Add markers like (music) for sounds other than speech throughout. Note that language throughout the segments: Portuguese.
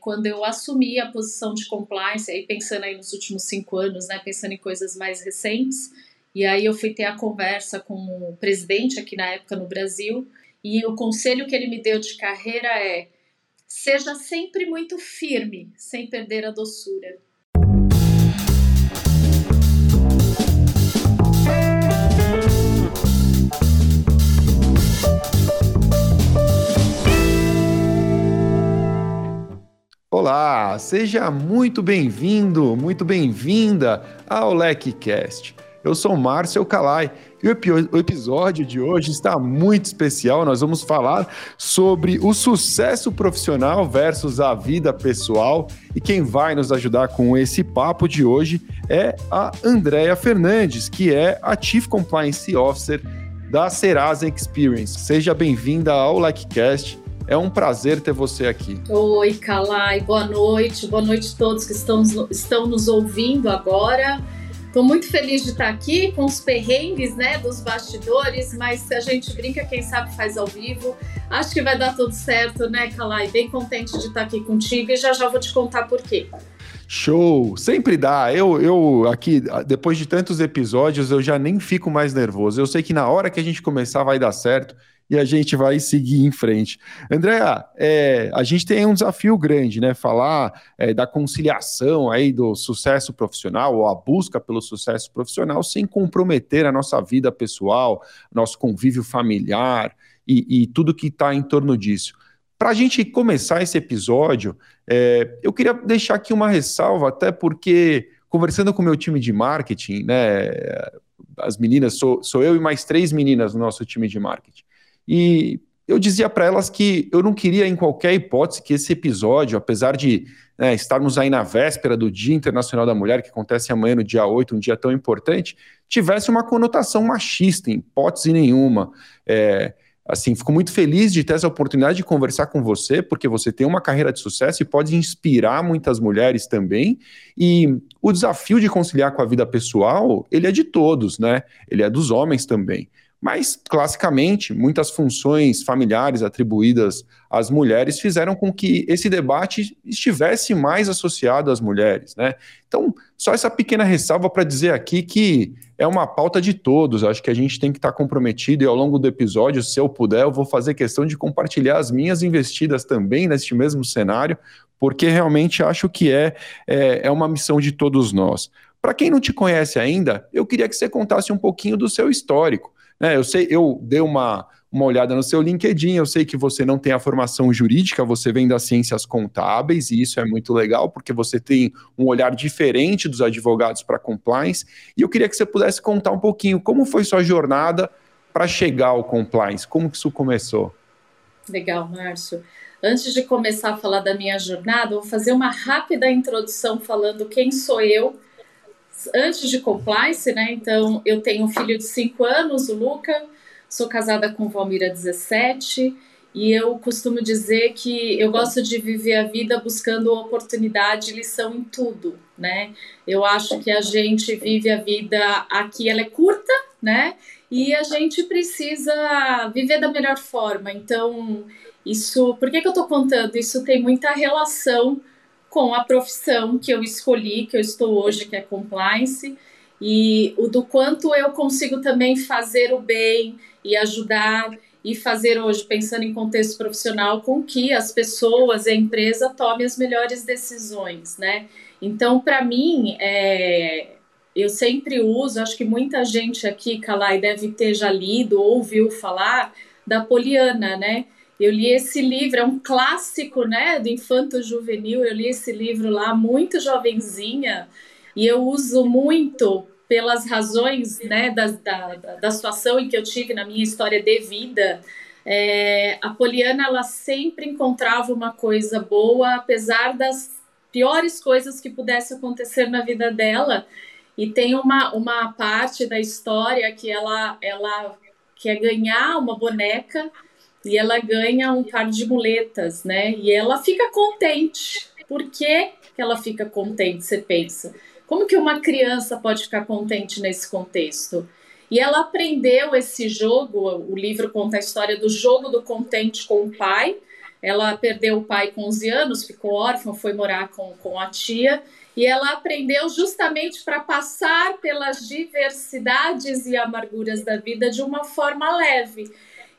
quando eu assumi a posição de compliance, aí pensando aí nos últimos cinco anos, né, pensando em coisas mais recentes, e aí eu fui ter a conversa com o presidente aqui na época no Brasil, e o conselho que ele me deu de carreira é: seja sempre muito firme, sem perder a doçura. Olá, seja muito bem-vindo, muito bem-vinda ao LecCast. Eu sou Márcio Calai e o, episódio de hoje está muito especial. Nós vamos falar sobre o sucesso profissional versus a vida pessoal. E quem vai nos ajudar com esse papo de hoje é a Andrea Fernandes, que é a Chief Compliance Officer da Serasa Experience. Seja bem-vinda ao LikeCast. É um prazer ter você aqui. Oi, Kalai, boa noite. Boa noite a todos que estão, estão nos ouvindo agora. Estou muito feliz de estar aqui com os perrengues né, dos bastidores, mas se a gente brinca, quem sabe faz ao vivo. Acho que vai dar tudo certo, né, Kalai? Bem contente de estar aqui contigo e já já vou te contar por quê. Show! Sempre dá. Eu, eu aqui, depois de tantos episódios, eu já nem fico mais nervoso. Eu sei que na hora que a gente começar vai dar certo e a gente vai seguir em frente. Andréa, é, a gente tem um desafio grande, né? Falar é, da conciliação aí do sucesso profissional ou a busca pelo sucesso profissional sem comprometer a nossa vida pessoal, nosso convívio familiar e, e tudo que está em torno disso. Para a gente começar esse episódio, é, eu queria deixar aqui uma ressalva, até porque conversando com o meu time de marketing, né? As meninas, sou, sou eu e mais três meninas no nosso time de marketing. E eu dizia para elas que eu não queria, em qualquer hipótese, que esse episódio, apesar de né, estarmos aí na véspera do Dia Internacional da Mulher, que acontece amanhã no dia 8, um dia tão importante, tivesse uma conotação machista, em hipótese nenhuma. É, assim, fico muito feliz de ter essa oportunidade de conversar com você, porque você tem uma carreira de sucesso e pode inspirar muitas mulheres também. E o desafio de conciliar com a vida pessoal, ele é de todos, né? Ele é dos homens também. Mas, classicamente, muitas funções familiares atribuídas às mulheres fizeram com que esse debate estivesse mais associado às mulheres. Né? Então, só essa pequena ressalva para dizer aqui que é uma pauta de todos. Acho que a gente tem que estar tá comprometido e ao longo do episódio, se eu puder, eu vou fazer questão de compartilhar as minhas investidas também neste mesmo cenário, porque realmente acho que é, é, é uma missão de todos nós. Para quem não te conhece ainda, eu queria que você contasse um pouquinho do seu histórico. Né? Eu sei, eu dei uma, uma olhada no seu LinkedIn, eu sei que você não tem a formação jurídica, você vem das ciências contábeis, e isso é muito legal, porque você tem um olhar diferente dos advogados para compliance. E eu queria que você pudesse contar um pouquinho como foi sua jornada para chegar ao compliance, como que isso começou? Legal, Márcio. Antes de começar a falar da minha jornada, vou fazer uma rápida introdução falando quem sou eu antes de compliance, né? Então, eu tenho um filho de 5 anos, o Luca, sou casada com Valmira 17, e eu costumo dizer que eu gosto de viver a vida buscando oportunidade e lição em tudo, né? Eu acho que a gente vive a vida aqui, ela é curta, né? E a gente precisa viver da melhor forma. Então, isso, por que, que eu tô contando? Isso tem muita relação com a profissão que eu escolhi, que eu estou hoje, que é compliance, e o do quanto eu consigo também fazer o bem e ajudar e fazer hoje, pensando em contexto profissional, com que as pessoas e a empresa tomem as melhores decisões, né? Então, para mim, é, eu sempre uso, acho que muita gente aqui, Kalai, deve ter já lido ou ouviu falar da Poliana, né? Eu li esse livro, é um clássico, né, do infanto juvenil. Eu li esse livro lá muito jovenzinha e eu uso muito pelas razões, né, da, da, da situação em que eu tive na minha história de vida. É, a Poliana, ela sempre encontrava uma coisa boa, apesar das piores coisas que pudesse acontecer na vida dela. E tem uma, uma parte da história que ela, ela quer ganhar uma boneca e ela ganha um par de muletas, né? E ela fica contente. Por que, ela fica contente, você pensa? Como que uma criança pode ficar contente nesse contexto? E ela aprendeu esse jogo, o livro conta a história do jogo do contente com o pai, ela perdeu o pai com 11 anos, ficou órfã, foi morar com, com a tia, e ela aprendeu justamente para passar pelas diversidades e amarguras da vida de uma forma leve.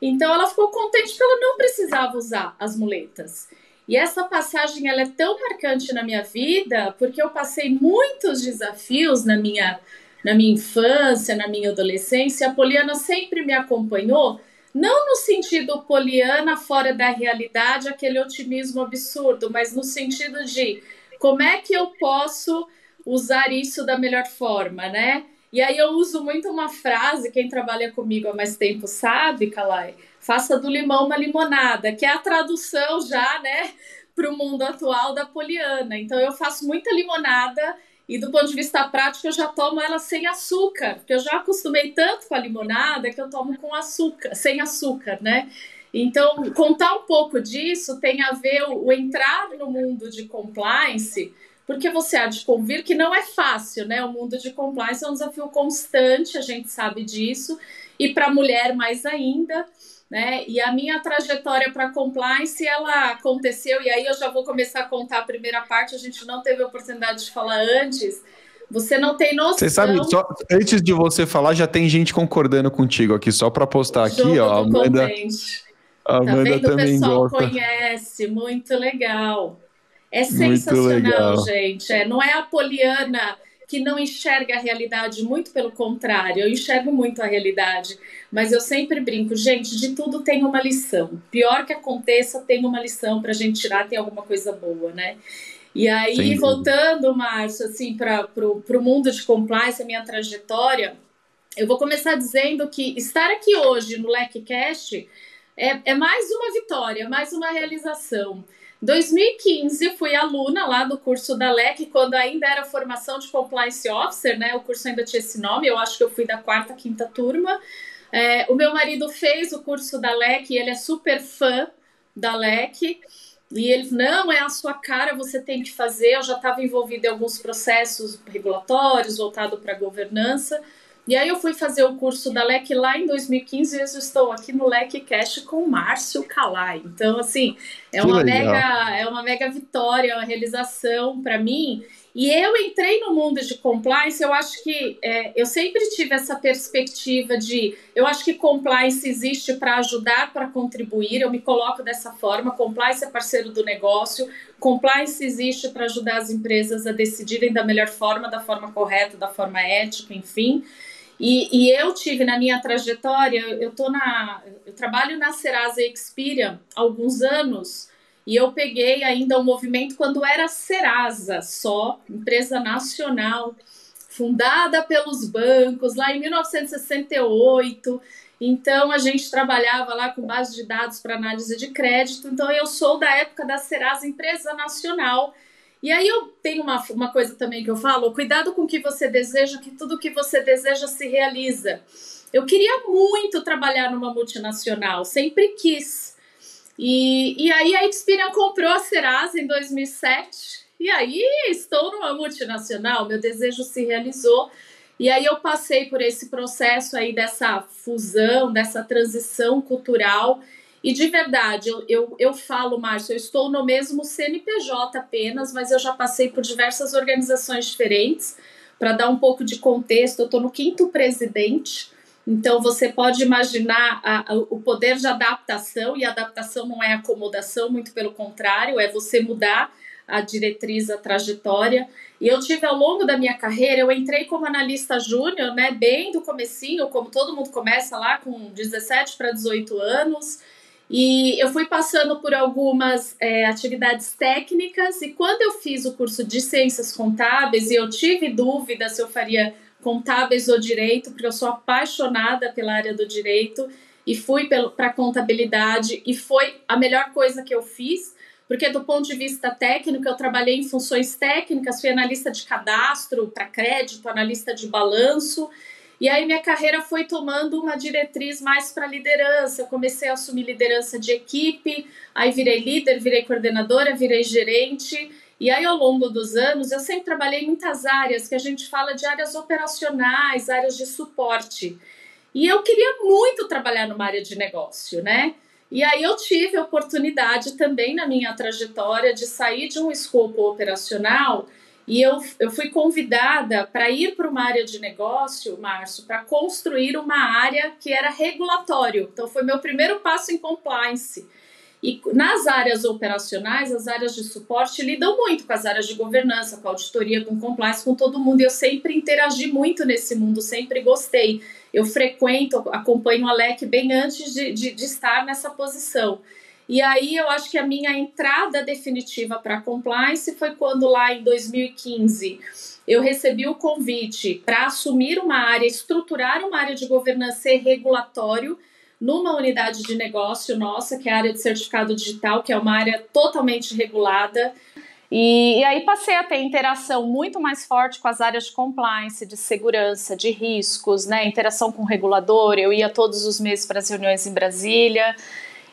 Então ela ficou contente porque ela não precisava usar as muletas. E essa passagem ela é tão marcante na minha vida porque eu passei muitos desafios na minha na minha infância, na minha adolescência. A Poliana sempre me acompanhou, não no sentido Poliana fora da realidade, aquele otimismo absurdo, mas no sentido de como é que eu posso usar isso da melhor forma, né? E aí eu uso muito uma frase, quem trabalha comigo há mais tempo sabe, Kalai, faça do limão uma limonada, que é a tradução já, né, para o mundo atual da Poliana. Então eu faço muita limonada e do ponto de vista prático eu já tomo ela sem açúcar, porque eu já acostumei tanto com a limonada que eu tomo com açúcar, sem açúcar, né? Então, contar um pouco disso tem a ver o, o entrar no mundo de compliance porque você há de convir que não é fácil, né? O mundo de compliance é um desafio constante, a gente sabe disso, e para a mulher mais ainda. Né? E a minha trajetória para compliance, ela aconteceu, e aí eu já vou começar a contar a primeira parte, a gente não teve a oportunidade de falar antes. Você não tem noção. Você sabe, só, antes de você falar, já tem gente concordando contigo aqui, só para postar aqui, ó. Amanda, a Amanda tá vendo? também o pessoal gosta. conhece, muito legal. É sensacional, gente. É, não é a Poliana que não enxerga a realidade, muito pelo contrário, eu enxergo muito a realidade, mas eu sempre brinco, gente, de tudo tem uma lição. Pior que aconteça, tem uma lição para a gente tirar, tem alguma coisa boa, né? E aí, voltando, Márcio, assim, para o mundo de compliance, a minha trajetória, eu vou começar dizendo que estar aqui hoje no LecCast é, é mais uma vitória, mais uma realização. 2015 fui aluna lá do curso da LEC, quando ainda era formação de compliance officer, né? O curso ainda tinha esse nome, eu acho que eu fui da quarta, quinta turma. É, o meu marido fez o curso da LEC ele é super fã da LEC. E ele, não, é a sua cara, você tem que fazer. Eu já estava envolvida em alguns processos regulatórios voltado para governança. E aí eu fui fazer o curso da LEC lá em 2015 e eu estou aqui no LEC Cash com o Márcio Calai. Então, assim, é uma, mega, é uma mega vitória, uma realização para mim. E eu entrei no mundo de compliance, eu acho que é, eu sempre tive essa perspectiva de eu acho que compliance existe para ajudar, para contribuir, eu me coloco dessa forma, compliance é parceiro do negócio, compliance existe para ajudar as empresas a decidirem da melhor forma, da forma correta, da forma ética, enfim. E, e, eu tive na minha trajetória, eu tô na, eu trabalho na Serasa Experian há alguns anos e eu peguei ainda o movimento quando era Serasa só, empresa nacional, fundada pelos bancos lá em 1968. Então a gente trabalhava lá com base de dados para análise de crédito. Então eu sou da época da Serasa, empresa nacional e aí eu tenho uma, uma coisa também que eu falo: cuidado com o que você deseja, que tudo que você deseja se realiza. Eu queria muito trabalhar numa multinacional, sempre quis. E, e aí a Experian comprou a Serasa em 2007. E aí estou numa multinacional, meu desejo se realizou. E aí eu passei por esse processo aí dessa fusão, dessa transição cultural e de verdade, eu, eu, eu falo, Márcio, eu estou no mesmo CNPJ apenas, mas eu já passei por diversas organizações diferentes. Para dar um pouco de contexto, eu estou no quinto presidente. Então, você pode imaginar a, a, o poder de adaptação, e adaptação não é acomodação, muito pelo contrário, é você mudar a diretriz, a trajetória. E eu tive ao longo da minha carreira, eu entrei como analista júnior, né, bem do comecinho, como todo mundo começa lá com 17 para 18 anos. E eu fui passando por algumas é, atividades técnicas, e quando eu fiz o curso de ciências contábeis, e eu tive dúvida se eu faria contábeis ou direito, porque eu sou apaixonada pela área do direito, e fui para contabilidade, e foi a melhor coisa que eu fiz, porque do ponto de vista técnico, eu trabalhei em funções técnicas, fui analista de cadastro para crédito, analista de balanço, e aí minha carreira foi tomando uma diretriz mais para liderança. Eu comecei a assumir liderança de equipe, aí virei líder, virei coordenadora, virei gerente. E aí, ao longo dos anos, eu sempre trabalhei em muitas áreas, que a gente fala de áreas operacionais, áreas de suporte. E eu queria muito trabalhar numa área de negócio, né? E aí eu tive a oportunidade também na minha trajetória de sair de um escopo operacional e eu, eu fui convidada para ir para uma área de negócio, Márcio, para construir uma área que era regulatório. Então foi meu primeiro passo em compliance. E nas áreas operacionais, as áreas de suporte lidam muito com as áreas de governança, com auditoria, com compliance, com todo mundo. E eu sempre interagi muito nesse mundo, sempre gostei. Eu frequento, acompanho a LEC bem antes de, de, de estar nessa posição. E aí eu acho que a minha entrada definitiva para compliance foi quando lá em 2015 eu recebi o convite para assumir uma área, estruturar uma área de governança e regulatório numa unidade de negócio nossa, que é a área de certificado digital, que é uma área totalmente regulada. E, e, aí passei a ter interação muito mais forte com as áreas de compliance, de segurança, de riscos, né? Interação com o regulador. Eu ia todos os meses para as reuniões em Brasília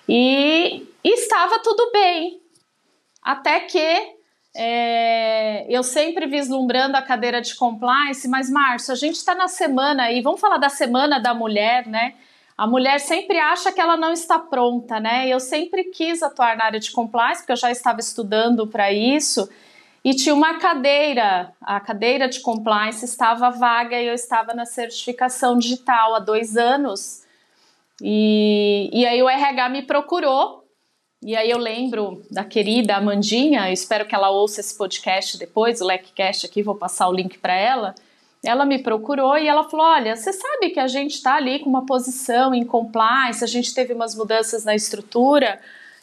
e, estava tudo bem. Até que é, eu sempre vislumbrando a cadeira de compliance, mas Márcio, a gente está na semana aí, vamos falar da semana da mulher, né? A mulher sempre acha que ela não está pronta, né? Eu sempre quis atuar na área de compliance, porque eu já estava estudando para isso, e tinha uma cadeira, a cadeira de compliance estava vaga e eu estava na certificação digital há dois anos. E, e aí o RH me procurou, e aí eu lembro da querida Amandinha, espero que ela ouça esse podcast depois, o LecCast aqui, vou passar o link para ela ela me procurou e ela falou: Olha, você sabe que a gente está ali com uma posição em compliance, a gente teve umas mudanças na estrutura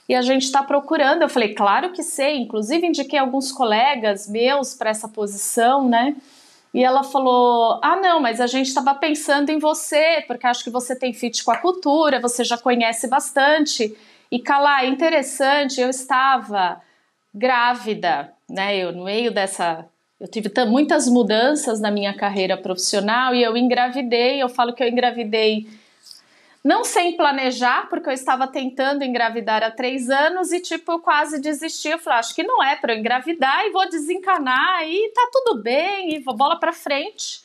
e a gente está procurando. Eu falei: Claro que sei, inclusive indiquei alguns colegas meus para essa posição, né? E ela falou: Ah, não, mas a gente estava pensando em você, porque acho que você tem fit com a cultura, você já conhece bastante. E Calá, interessante, eu estava grávida, né? Eu, no meio dessa eu tive muitas mudanças na minha carreira profissional e eu engravidei. Eu falo que eu engravidei não sem planejar, porque eu estava tentando engravidar há três anos e, tipo, eu quase desisti. Eu falei, acho que não é para eu engravidar e vou desencanar e tá tudo bem e bola para frente.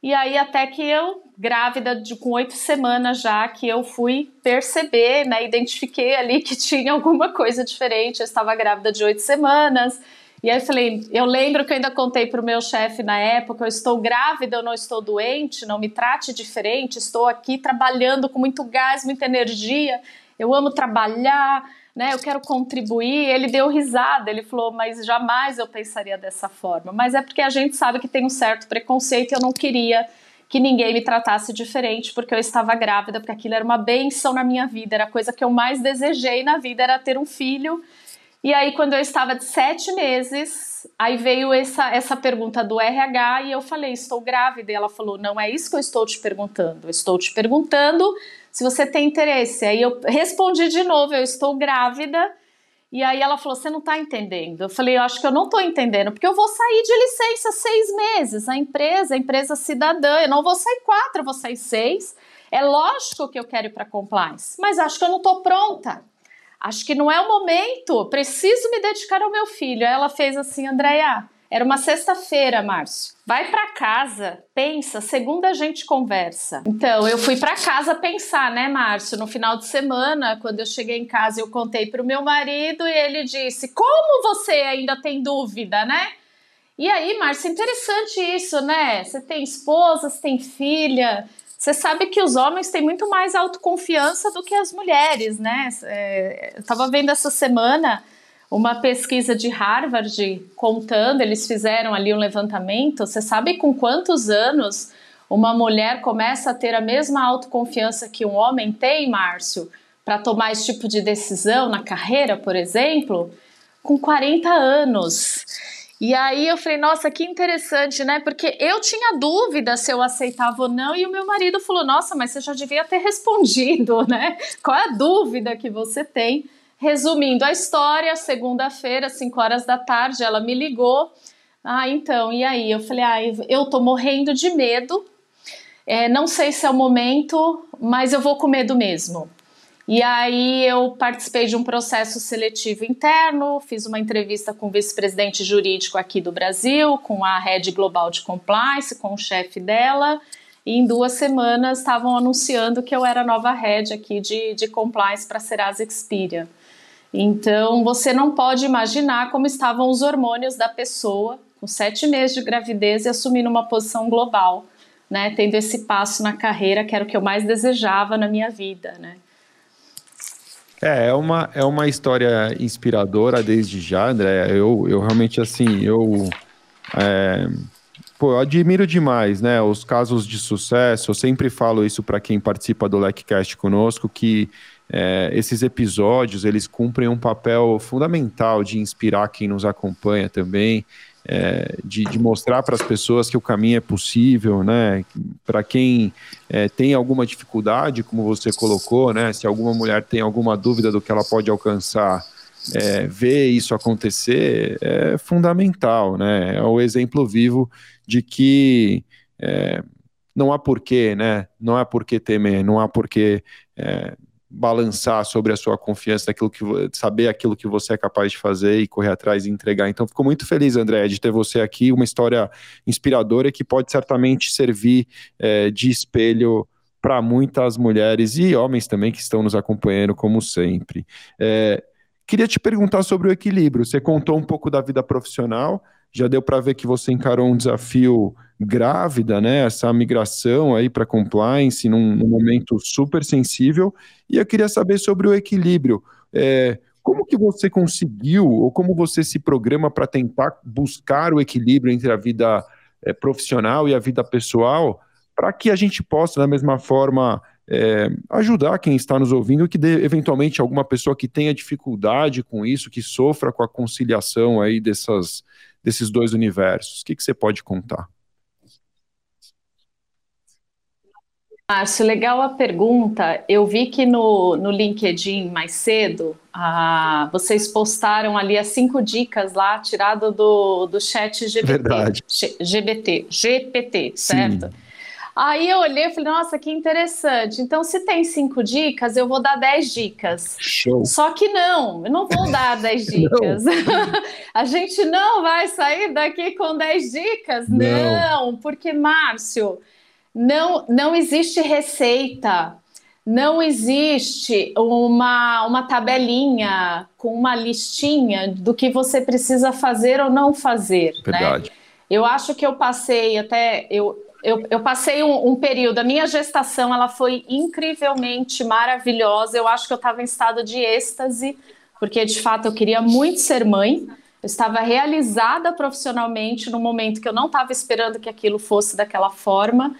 E aí, até que eu, grávida de, com oito semanas já, que eu fui perceber, né? Identifiquei ali que tinha alguma coisa diferente. Eu estava grávida de oito semanas e aí eu falei, eu lembro que eu ainda contei para o meu chefe na época, eu estou grávida, eu não estou doente, não me trate diferente, estou aqui trabalhando com muito gás, muita energia, eu amo trabalhar, né? Eu quero contribuir. Ele deu risada, ele falou, mas jamais eu pensaria dessa forma. Mas é porque a gente sabe que tem um certo preconceito e eu não queria que ninguém me tratasse diferente porque eu estava grávida, porque aquilo era uma benção na minha vida, era a coisa que eu mais desejei na vida, era ter um filho e aí, quando eu estava de sete meses, aí veio essa, essa pergunta do RH e eu falei, estou grávida. E ela falou, não é isso que eu estou te perguntando. Eu estou te perguntando se você tem interesse. Aí eu respondi de novo, eu estou grávida. E aí ela falou, você não está entendendo. Eu falei, eu acho que eu não estou entendendo, porque eu vou sair de licença seis meses. A empresa, a empresa cidadã, eu não vou sair quatro, eu vou sair seis. É lógico que eu quero ir para compliance, mas acho que eu não estou pronta acho que não é o momento, preciso me dedicar ao meu filho. Ela fez assim, Andréia, era uma sexta-feira, Márcio. Vai para casa, pensa, segunda a gente conversa. Então, eu fui para casa pensar, né, Márcio? No final de semana, quando eu cheguei em casa, eu contei pro meu marido e ele disse: "Como você ainda tem dúvida, né?" E aí, Márcio, interessante isso, né? Você tem esposa, você tem filha, você sabe que os homens têm muito mais autoconfiança do que as mulheres, né? É, eu estava vendo essa semana uma pesquisa de Harvard contando, eles fizeram ali um levantamento. Você sabe com quantos anos uma mulher começa a ter a mesma autoconfiança que um homem tem, Márcio, para tomar esse tipo de decisão na carreira, por exemplo? Com 40 anos. E aí eu falei, nossa, que interessante, né? Porque eu tinha dúvida se eu aceitava ou não, e o meu marido falou, nossa, mas você já devia ter respondido, (laughs) né? Qual é a dúvida que você tem? Resumindo a história, segunda-feira, 5 horas da tarde, ela me ligou. Ah, então, e aí? Eu falei, ah, eu tô morrendo de medo. É, não sei se é o momento, mas eu vou com medo mesmo. E aí eu participei de um processo seletivo interno, fiz uma entrevista com o vice-presidente jurídico aqui do Brasil, com a Rede Global de Compliance, com o chefe dela. e em duas semanas estavam anunciando que eu era nova head aqui de, de compliance para Serasa Experian. Então, você não pode imaginar como estavam os hormônios da pessoa com sete meses de gravidez e assumindo uma posição global, né? Tendo esse passo na carreira que era o que eu mais desejava na minha vida, né? É, é uma, é uma história inspiradora desde já, André. Eu, eu realmente, assim, eu... É, pô, eu admiro demais, né, os casos de sucesso. Eu sempre falo isso para quem participa do LecCast conosco, que é, esses episódios eles cumprem um papel fundamental de inspirar quem nos acompanha também, é, de, de, mostrar para as pessoas que o caminho é possível, né? Para quem é, tem alguma dificuldade, como você colocou, né? Se alguma mulher tem alguma dúvida do que ela pode alcançar, é, ver isso acontecer é fundamental, né? É o exemplo vivo de que é, não há porquê, né? Não há porquê temer, não há porquê é, balançar sobre a sua confiança que saber aquilo que você é capaz de fazer e correr atrás e entregar. Então, fico muito feliz, André, de ter você aqui, uma história inspiradora que pode certamente servir é, de espelho para muitas mulheres e homens também que estão nos acompanhando, como sempre. É, queria te perguntar sobre o equilíbrio. Você contou um pouco da vida profissional, já deu para ver que você encarou um desafio grávida, né? Essa migração aí para compliance num, num, momento super sensível. E eu queria saber sobre o equilíbrio. É, como que você conseguiu, ou como você se programa para tentar buscar o equilíbrio entre a vida é, profissional e a vida pessoal, para que a gente possa, da mesma forma, é, ajudar quem está nos ouvindo, que dê, eventualmente alguma pessoa que tenha dificuldade com isso, que sofra com a conciliação aí dessas, desses dois universos. O que, que você pode contar? Márcio, legal a pergunta. Eu vi que no, no LinkedIn mais cedo, ah, vocês postaram ali as cinco dicas lá, tirado do, do chat GPT. Verdade. GBT, GPT, certo? Sim. Aí eu olhei e falei, nossa, que interessante. Então, se tem cinco dicas, eu vou dar dez dicas. Show. Só que não, eu não vou dar dez (laughs) dicas. (laughs) a gente não vai sair daqui com dez dicas. Não, não porque, Márcio, não, não existe receita, não existe uma, uma tabelinha com uma listinha do que você precisa fazer ou não fazer. Né? Verdade. Né? Eu acho que eu passei até. Eu, eu, eu passei um, um, período, a minha gestação ela foi incrivelmente maravilhosa. Eu acho que eu estava em estado de êxtase, porque de fato eu queria muito ser mãe. Eu estava realizada profissionalmente no momento que eu não estava esperando que aquilo fosse daquela forma.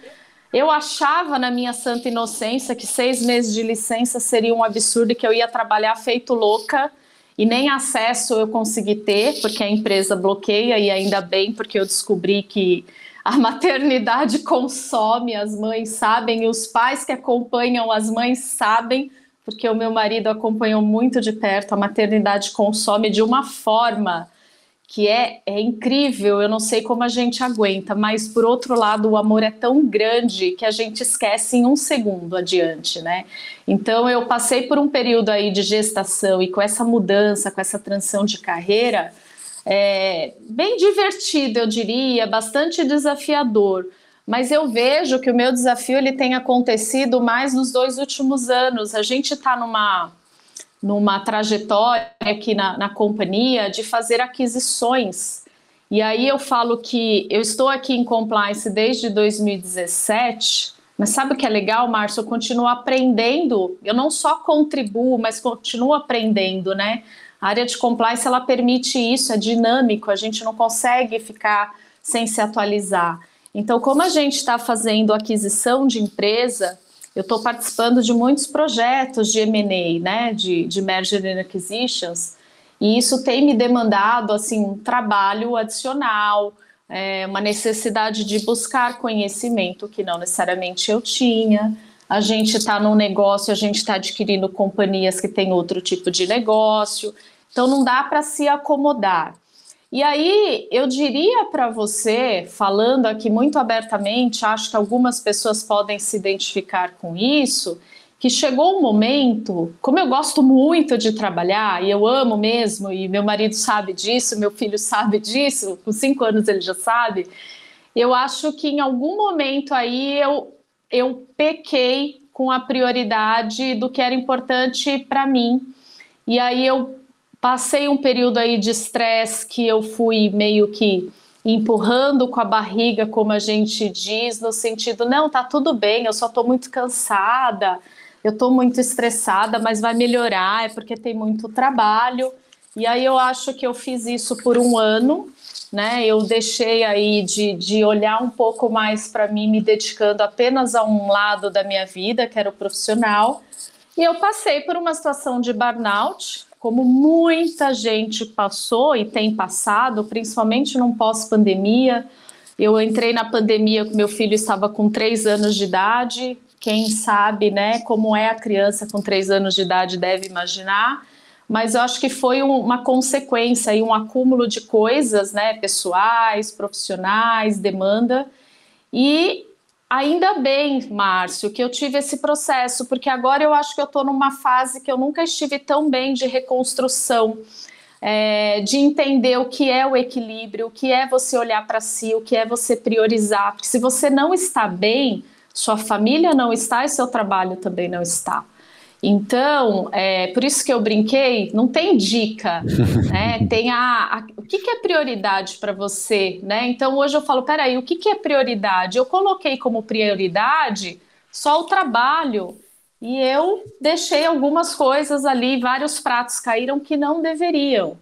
Eu achava na minha santa inocência que seis meses de licença seria um absurdo e que eu ia trabalhar feito louca e nem acesso eu consegui ter, porque a empresa bloqueia, e ainda bem, porque eu descobri que a maternidade consome, as mães sabem, e os pais que acompanham as mães sabem, porque o meu marido acompanhou muito de perto, a maternidade consome de uma forma que é, é incrível, eu não sei como a gente aguenta, mas por outro lado, o amor é tão grande que a gente esquece em um segundo adiante, né? Então eu passei por um período aí de gestação e com essa mudança, com essa transição de carreira, é, bem divertido, eu diria, bastante desafiador. Mas eu vejo que o meu desafio ele tem acontecido mais nos dois últimos anos. A gente está numa numa trajetória aqui na, na companhia de fazer aquisições. E aí eu falo que eu estou aqui em compliance desde 2017, mas sabe o que é legal, Márcio? Eu continuo aprendendo. Eu não só contribuo, mas continuo aprendendo, né? A área de compliance ela permite isso, é dinâmico, a gente não consegue ficar sem se atualizar. Então, como a gente está fazendo aquisição de empresa, eu estou participando de muitos projetos de M&A, né, de, de Merger and Acquisitions, e isso tem me demandado, assim, um trabalho adicional, é, uma necessidade de buscar conhecimento que não necessariamente eu tinha. A gente está num negócio, a gente está adquirindo companhias que têm outro tipo de negócio, então não dá para se acomodar. E aí, eu diria para você, falando aqui muito abertamente, acho que algumas pessoas podem se identificar com isso, que chegou um momento, como eu gosto muito de trabalhar, e eu amo mesmo, e meu marido sabe disso, meu filho sabe disso, com cinco anos ele já sabe, eu acho que em algum momento aí eu, eu pequei com a prioridade do que era importante para mim. E aí eu passei um período aí de estresse que eu fui meio que empurrando com a barriga, como a gente diz, no sentido, não, tá tudo bem, eu só tô muito cansada, eu tô muito estressada, mas vai melhorar, é porque tem muito trabalho. E aí eu acho que eu fiz isso por um ano, né? Eu deixei aí de, de olhar um pouco mais para mim, me dedicando apenas a um lado da minha vida, que era o profissional. E eu passei por uma situação de burnout, como muita gente passou e tem passado, principalmente num pós-pandemia. Eu entrei na pandemia, meu filho estava com três anos de idade. Quem sabe, né, como é a criança com três anos de idade deve imaginar. Mas eu acho que foi um, uma consequência e um acúmulo de coisas, né, pessoais, profissionais, demanda. E Ainda bem, Márcio, que eu tive esse processo, porque agora eu acho que eu estou numa fase que eu nunca estive tão bem de reconstrução, é, de entender o que é o equilíbrio, o que é você olhar para si, o que é você priorizar. Porque se você não está bem, sua família não está e seu trabalho também não está. Então, é, por isso que eu brinquei, não tem dica, (laughs) né? Tem a, a o que, que, é prioridade para você, né? Então hoje eu falo, peraí, o que, que é prioridade? Eu coloquei como prioridade só o trabalho e eu deixei algumas coisas ali, vários pratos caíram que não deveriam.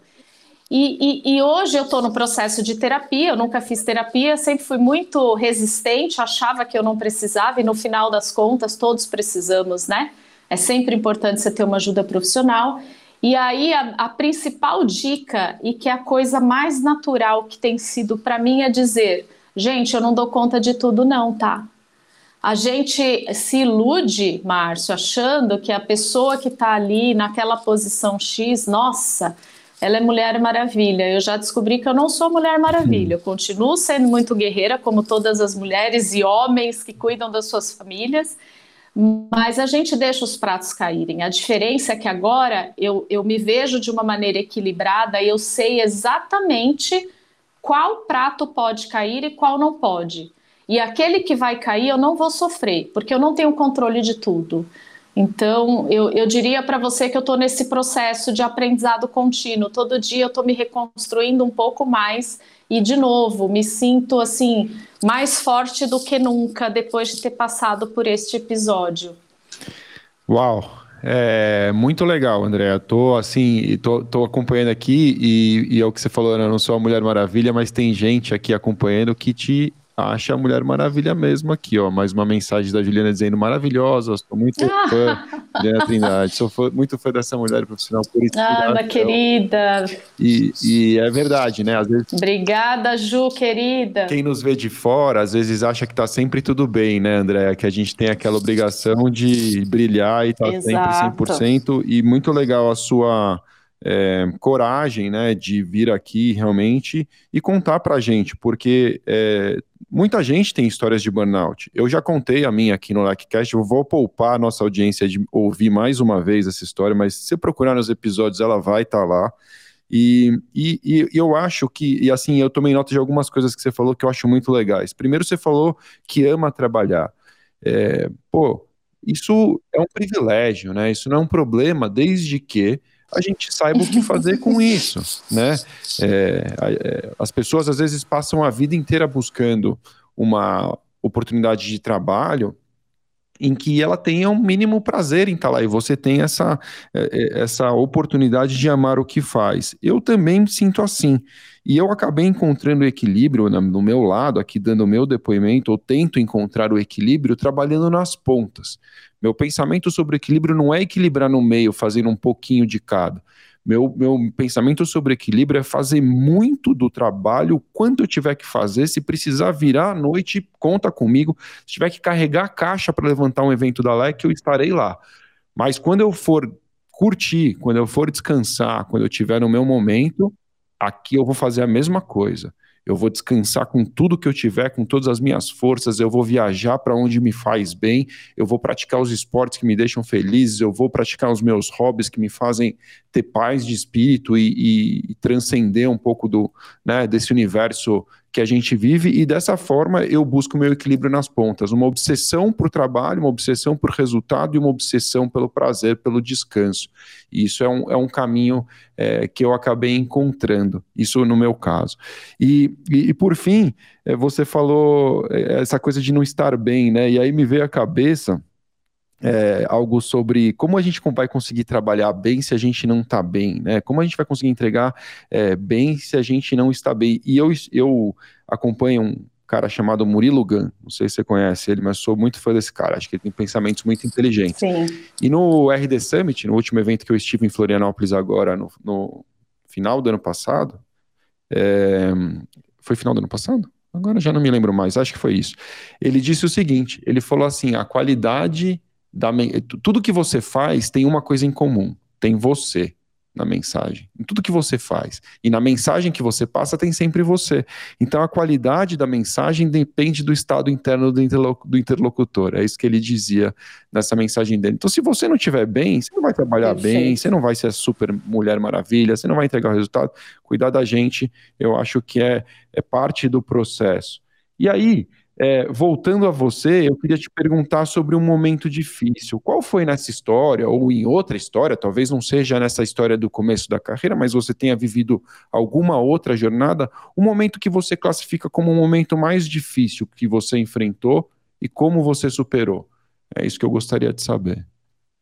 E, e, e hoje eu estou no processo de terapia, eu nunca fiz terapia, sempre fui muito resistente, achava que eu não precisava, e no final das contas todos precisamos, né? É sempre importante você ter uma ajuda profissional. E aí, a, a principal dica, e que é a coisa mais natural que tem sido para mim, é dizer: gente, eu não dou conta de tudo, não, tá? A gente se ilude, Márcio, achando que a pessoa que está ali naquela posição X, nossa, ela é Mulher Maravilha. Eu já descobri que eu não sou Mulher Maravilha. Eu continuo sendo muito guerreira, como todas as mulheres e homens que cuidam das suas famílias mas a gente deixa os pratos caírem. A diferença é que agora eu, eu me vejo de uma maneira equilibrada e eu sei exatamente qual prato pode cair e qual não pode. E aquele que vai cair eu não vou sofrer, porque eu não tenho controle de tudo. Então, eu, eu diria para você que eu estou nesse processo de aprendizado contínuo. Todo dia eu estou me reconstruindo um pouco mais e, de novo, me sinto assim mais forte do que nunca depois de ter passado por este episódio. Uau! É muito legal, André. Tô assim, tô, tô acompanhando aqui e, e é o que você falou, né? eu não sou a Mulher Maravilha, mas tem gente aqui acompanhando que te acha a Mulher Maravilha mesmo aqui, ó. Mais uma mensagem da Juliana dizendo maravilhosa, sou muito fã, Juliana Trindade, sou fã, muito fã dessa mulher profissional por isso. Ah, minha querida. E, e é verdade, né? Às vezes, Obrigada, Ju, querida. Quem nos vê de fora, às vezes acha que tá sempre tudo bem, né, André? Que a gente tem aquela obrigação de brilhar e tá Exato. sempre 100%. E muito legal a sua é, coragem, né, de vir aqui realmente e contar para a gente, porque é, muita gente tem histórias de burnout. Eu já contei a minha aqui no LikeCast, eu vou poupar a nossa audiência de ouvir mais uma vez essa história, mas se procurar nos episódios, ela vai estar tá lá. E, e, e, eu acho que, e assim, eu tomei nota de algumas coisas que você falou que eu acho muito legais. Primeiro, você falou que ama trabalhar. É, pô, isso é um privilégio, né? Isso não é um problema, desde que a gente saiba o que fazer com isso, né? É, é, as pessoas às vezes passam a vida inteira buscando uma oportunidade de trabalho em que ela tenha um mínimo prazer em estar lá e você tem essa, é, é, essa oportunidade de amar o que faz. Eu também sinto assim. E eu acabei encontrando equilíbrio no meu lado, aqui dando o meu depoimento, ou tento encontrar o equilíbrio trabalhando nas pontas. Meu pensamento sobre equilíbrio não é equilibrar no meio, fazendo um pouquinho de cada. Meu, meu pensamento sobre equilíbrio é fazer muito do trabalho quanto eu tiver que fazer. Se precisar virar à noite, conta comigo. Se tiver que carregar a caixa para levantar um evento da LEC, eu estarei lá. Mas quando eu for curtir, quando eu for descansar, quando eu estiver no meu momento, aqui eu vou fazer a mesma coisa eu vou descansar com tudo que eu tiver, com todas as minhas forças, eu vou viajar para onde me faz bem, eu vou praticar os esportes que me deixam felizes, eu vou praticar os meus hobbies que me fazem ter paz de espírito e, e, e transcender um pouco do, né, desse universo que a gente vive e dessa forma eu busco meu equilíbrio nas pontas, uma obsessão por trabalho, uma obsessão por resultado e uma obsessão pelo prazer, pelo descanso. E isso é um, é um caminho é, que eu acabei encontrando, isso no meu caso. E, e, e por fim, é, você falou é, essa coisa de não estar bem, né? E aí me veio à cabeça é, algo sobre como a gente vai conseguir trabalhar bem se a gente não está bem, né? Como a gente vai conseguir entregar é, bem se a gente não está bem. E eu, eu acompanho um cara chamado Murilo Gun, não sei se você conhece ele, mas sou muito fã desse cara, acho que ele tem pensamentos muito inteligentes. Sim. E no RD Summit, no último evento que eu estive em Florianópolis agora, no, no final do ano passado, é, foi final do ano passado? Agora já não me lembro mais, acho que foi isso. Ele disse o seguinte: ele falou assim, a qualidade da, tudo que você faz tem uma coisa em comum, tem você na mensagem, em tudo que você faz. E na mensagem que você passa tem sempre você. Então a qualidade da mensagem depende do estado interno do, interlocutor. É isso que ele dizia nessa mensagem dele. Então se você não estiver bem, você não vai trabalhar Perfeito. bem, você não vai ser a super mulher maravilha, você não vai entregar o resultado. Cuidar da gente, eu acho que é, é parte do processo. E aí, é, voltando a você, eu queria te perguntar sobre um momento difícil. Qual foi nessa história, ou em outra história, talvez não seja nessa história do começo da carreira, mas você tenha vivido alguma outra jornada, um momento que você classifica como um momento mais difícil que você enfrentou e como você superou? É isso que eu gostaria de saber.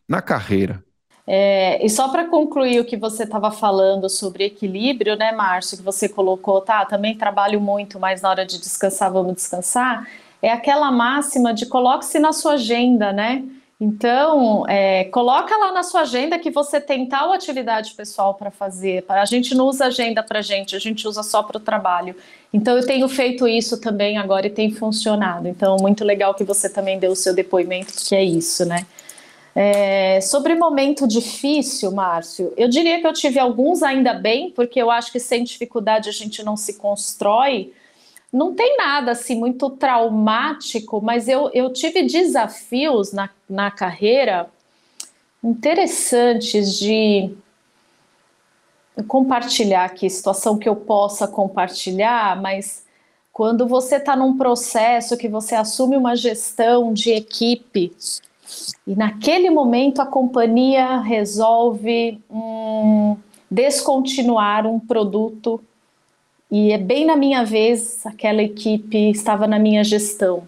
Na carreira. É, e só para concluir o que você estava falando sobre equilíbrio, né, Márcio, que você colocou, tá? Também trabalho muito, mas na hora de descansar, vamos descansar. É aquela máxima de coloque-se na sua agenda, né? Então, é, coloca lá na sua agenda que você tem tal atividade pessoal para fazer. A gente não usa agenda para gente, a gente usa só para o trabalho. Então, eu tenho feito isso também agora e tem funcionado. Então, muito legal que você também deu o seu depoimento, que é isso, né? É, sobre momento difícil, Márcio, eu diria que eu tive alguns ainda bem, porque eu acho que sem dificuldade a gente não se constrói. Não tem nada assim muito traumático, mas eu, eu tive desafios na, na carreira interessantes de compartilhar aqui, situação que eu possa compartilhar, mas quando você está num processo que você assume uma gestão de equipe e naquele momento a companhia resolve hum, descontinuar um produto. E é bem na minha vez, aquela equipe estava na minha gestão.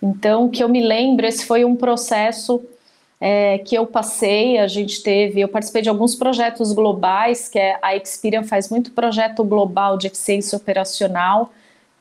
Então, que eu me lembro, esse foi um processo é, que eu passei, a gente teve, eu participei de alguns projetos globais, que é, a Experian faz muito projeto global de eficiência operacional,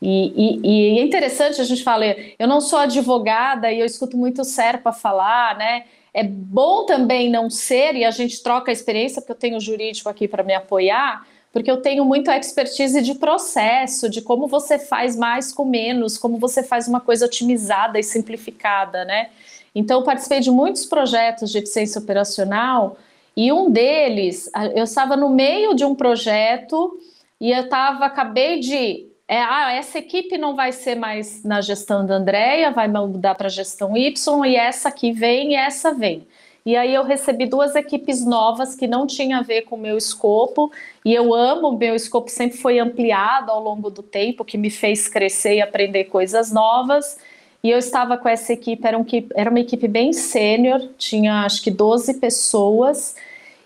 e, e, e, é interessante a gente falar, eu não sou advogada e eu escuto muito o Serpa falar, né? É bom também não ser, e a gente troca a experiência, porque eu tenho jurídico aqui para me apoiar, porque eu tenho muito expertise de processo, de como você faz mais com menos, como você faz uma coisa otimizada e simplificada, né? Então, participei de muitos projetos de eficiência operacional, e um deles, eu estava no meio de um projeto e eu estava, acabei de é, ah, essa equipe não vai ser mais na gestão da Andrea, vai mudar para a gestão Y, e essa aqui vem e essa vem. E aí eu recebi duas equipes novas que não tinham a ver com o meu escopo, e eu amo, meu escopo sempre foi ampliado ao longo do tempo, que me fez crescer e aprender coisas novas. E eu estava com essa equipe, era, um, era uma equipe bem sênior, tinha acho que 12 pessoas,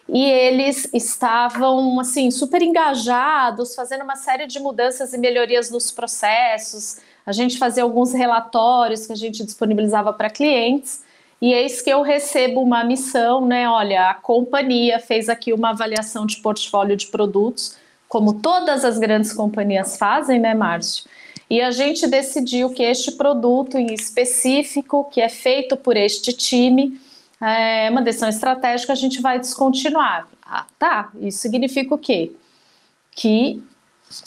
e eles estavam assim super engajados, fazendo uma série de mudanças e melhorias nos processos. A gente fazia alguns relatórios que a gente disponibilizava para clientes. E eis que eu recebo uma missão, né? Olha, a companhia fez aqui uma avaliação de portfólio de produtos, como todas as grandes companhias fazem, né, Márcio? E a gente decidiu que este produto em específico, que é feito por este time, é uma decisão estratégica, a gente vai descontinuar. Ah, tá, isso significa o quê? Que